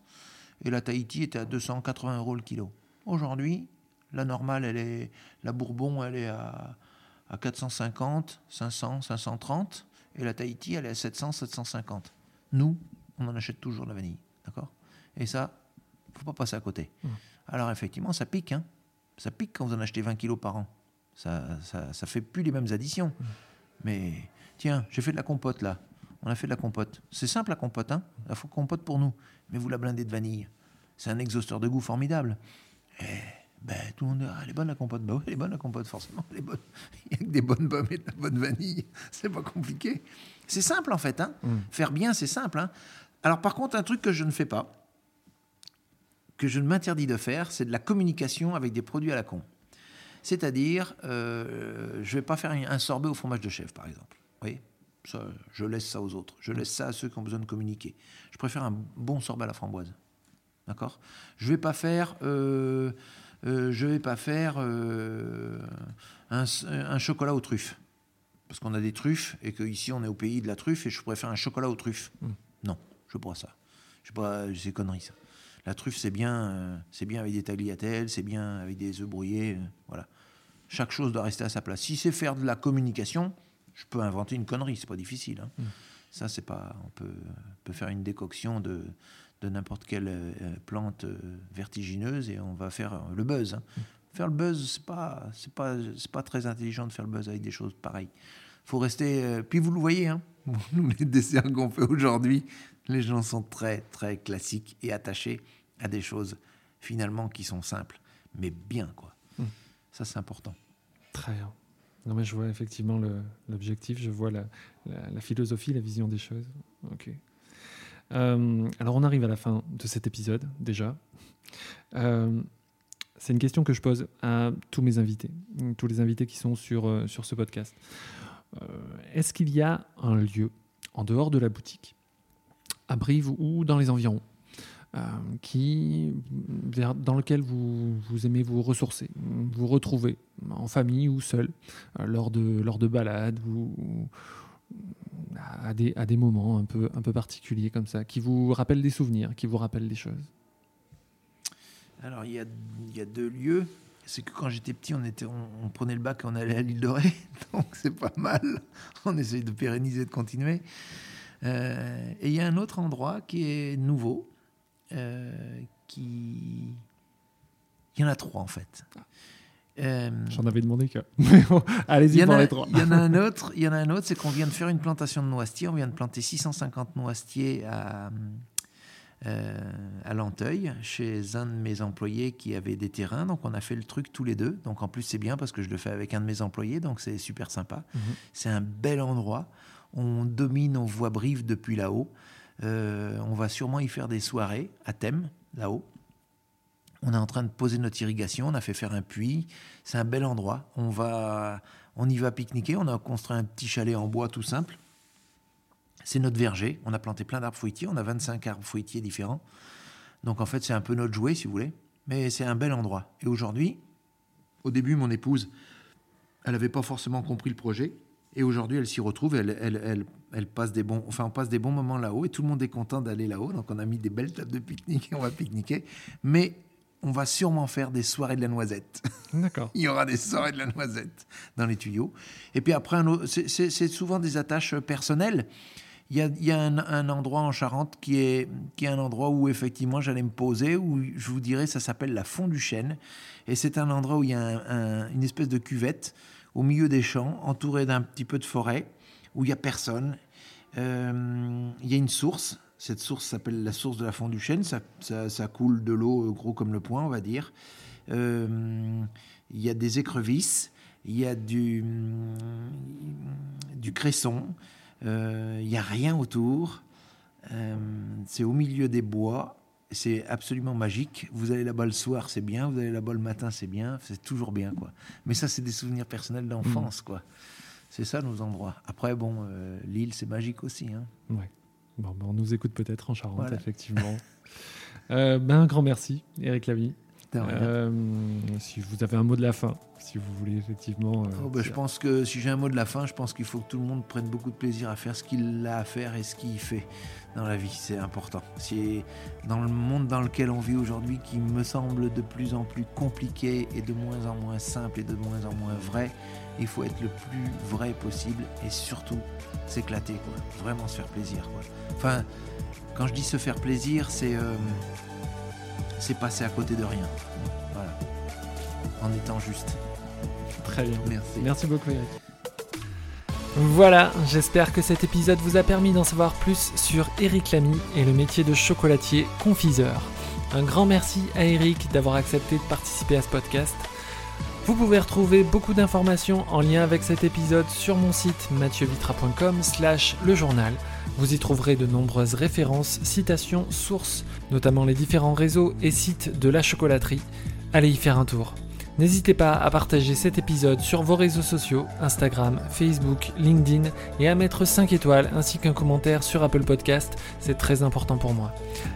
Speaker 1: et la Tahiti était à 280 euros le kilo. Aujourd'hui, la normale, elle est, la Bourbon, elle est à, à 450, 500, 530 et la Tahiti, elle est à 700, 750. Nous, on en achète toujours de la vanille. D'accord? Et ça, faut pas passer à côté.
Speaker 2: Mm.
Speaker 1: Alors effectivement, ça pique. Hein ça pique quand vous en achetez 20 kilos par an. Ça, ça, ça fait plus les mêmes additions. Mais tiens, j'ai fait de la compote là. On a fait de la compote. C'est simple la compote, hein La compote pour nous. Mais vous la blindez de vanille. C'est un exhausteur de goût formidable. Et ben, tout le monde dit, ah, elle est bonne la compote. Bah oui, elle est bonne la compote, forcément. Elle est bonne. Il y a que des bonnes pommes et de la bonne vanille. C'est pas compliqué. C'est simple en fait. Hein
Speaker 2: Mm.
Speaker 1: Faire bien, c'est simple. hein. Alors par contre, un truc que je ne fais pas, que je ne m'interdis de faire, c'est de la communication avec des produits à la con. C'est-à-dire, euh, je ne vais pas faire un sorbet au fromage de chèvre, par exemple. Vous voyez? Ça, Je laisse ça aux autres. Je laisse ça à ceux qui ont besoin de communiquer. Je préfère un bon sorbet à la framboise. D'accord? Je ne vais pas faire, euh, euh, je vais pas faire euh, un, un chocolat aux truffes. Parce qu'on a des truffes et qu'ici on est au pays de la truffe et je préfère un chocolat aux truffes.
Speaker 2: Mm.
Speaker 1: Non, je pas ça. Je sais pas, c'est conneries ça. La truffe, c'est bien, euh, c'est bien avec des tagliatelles, c'est bien avec des œufs brouillés, euh, voilà. Chaque chose doit rester à sa place. Si c'est faire de la communication, je peux inventer une connerie, c'est pas difficile. hein.
Speaker 2: Mm.
Speaker 1: Ça, c'est pas. On peut, peut faire une décoction de, de n'importe quelle euh, plante vertigineuse et on va faire le buzz. hein. Faire le buzz, c'est pas, c'est pas, c'est pas très intelligent de faire le buzz avec des choses pareilles. Faut rester. puis vous le voyez, hein, les desserts qu'on fait aujourd'hui, les gens sont très très classiques et attachés à des choses finalement qui sont simples, mais bien quoi.
Speaker 2: Mm.
Speaker 1: Ça c'est important.
Speaker 2: Très bien. Non, mais je vois effectivement l'objectif, je vois la, la- la philosophie, la vision des choses. Ok. Euh, alors, on arrive à la fin de cet épisode, déjà. Euh, c'est une question que je pose à tous mes invités, tous les invités qui sont sur, euh, sur ce podcast. Est-ce qu'il y a un lieu en dehors de la boutique, à Brive ou dans les environs, qui, dans lequel vous, vous, aimez vous ressourcer, vous retrouver en famille ou seul, lors, de, lors de balades ou, à des, à des moments un peu, un peu particuliers comme ça, qui vous rappellent des souvenirs, qui vous rappellent des choses
Speaker 1: Alors, il y a, y a deux lieux. C'est que quand j'étais petit, on, était, on, prenait le bac et on allait à l'île de Ré. Donc, c'est pas mal. On essaye de pérenniser, de continuer. Euh, et il y a un autre endroit qui est nouveau. Euh, qui... Il y en a trois, en fait.
Speaker 2: Euh, J'en avais demandé que. Allez-y pour les trois.
Speaker 1: Il y en a un autre, il y en a un autre, c'est qu'on vient de faire une plantation de noisetiers. On vient de planter 650 noisetiers à, euh, à Lanteuil, chez un de mes employés qui avait des terrains. Donc on a fait le truc tous les deux. Donc en plus c'est bien parce que je le fais avec un de mes employés, donc c'est super sympa. Mhm. C'est un bel endroit. On domine, on voit Brive depuis là-haut. Euh, on va sûrement y faire des soirées à thème là-haut. On est en train de poser notre irrigation, on a fait faire un puits. C'est un bel endroit. On, va, on y va pique-niquer. On a construit un petit chalet en bois tout simple. C'est notre verger. On a planté plein d'arbres fruitiers. On a 25 arbres fruitiers différents. Donc en fait, c'est un peu notre jouet, si vous voulez. Mais c'est un bel endroit. Et aujourd'hui, au début, mon épouse, elle n'avait pas forcément compris le projet. Et aujourd'hui, elle s'y retrouve. Elle, elle, elle, passe des bons, enfin, on passe des bons moments là-haut. Et tout le monde est content d'aller là-haut. Donc on a mis des belles tables de pique-nique et on va pique-niquer. Mais on va sûrement faire des soirées de la noisette.
Speaker 2: D'accord.
Speaker 1: Il y aura des soirées de la noisette dans les tuyaux. Et puis après, c'est souvent des attaches personnelles. Il y a, un, endroit en Charente qui est, qui est un endroit où effectivement j'allais me poser, où je vous dirais ça s'appelle la Fond du Chêne. Et c'est un endroit où il y a une espèce de cuvette au milieu des champs, entouré d'un petit peu de forêt, où il n'y a personne. Euh, il y a une source, cette source s'appelle la source de la fond du chêne. Ça, ça, coule de l'eau euh, gros comme le poing, on va dire. Euh, il y a des écrevisses, il y a du, mm, du cresson, il n'y a rien autour. c'est au milieu des bois. C'est absolument magique. Vous allez là-bas le soir, c'est bien. Vous allez là-bas le matin, c'est bien. C'est toujours bien, quoi. Mais ça, c'est des souvenirs personnels d'enfance, mmh. quoi. C'est ça nos endroits. Après, bon, l'île, c'est magique aussi. Hein.
Speaker 2: Ouais. Bon, ben, on nous écoute peut-être en Charente, effectivement. Euh, ben, un grand merci, Eric Lavie. Euh, si vous avez un mot de la fin, si vous voulez effectivement. Euh,
Speaker 1: oh, ben, je pense que si j'ai un mot de la fin, je pense qu'il faut que tout le monde prenne beaucoup de plaisir à faire ce qu'il a à faire et ce qu'il fait dans la vie. C'est important. C'est dans le monde dans lequel on vit aujourd'hui qui me semble de plus en plus compliqué et de moins en moins simple et de moins en moins vrai. Il faut être le plus vrai possible et surtout s'éclater, quoi. Vraiment se faire plaisir, quoi. Enfin, quand je dis se faire plaisir, c'est euh, c'est passer à côté de rien. En étant juste.
Speaker 2: Très bien.
Speaker 1: Merci.
Speaker 2: Merci beaucoup, Eric. Voilà, j'espère que cet épisode vous a permis d'en savoir plus sur Eric Lamy et le métier de chocolatier confiseur. Un grand merci à Eric d'avoir accepté de participer à ce podcast. Vous pouvez retrouver beaucoup d'informations en lien avec cet épisode sur mon site mathieuvitra.com slash le journal. Vous y trouverez de nombreuses références, citations, sources, notamment les différents réseaux et sites de la chocolaterie. Allez y faire un tour. N'hésitez pas à partager cet épisode sur vos réseaux sociaux, Instagram, Facebook, LinkedIn, et à mettre 5 étoiles ainsi qu'un commentaire sur Apple Podcast, c'est très important pour moi.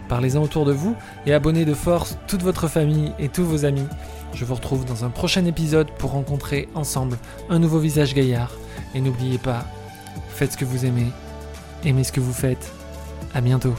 Speaker 2: Parlez-en autour de vous et abonnez de force toute votre famille et tous vos amis. Je vous retrouve dans un prochain épisode pour rencontrer ensemble un nouveau visage gaillard. Et n'oubliez pas, faites ce que vous aimez, aimez ce que vous faites. À bientôt.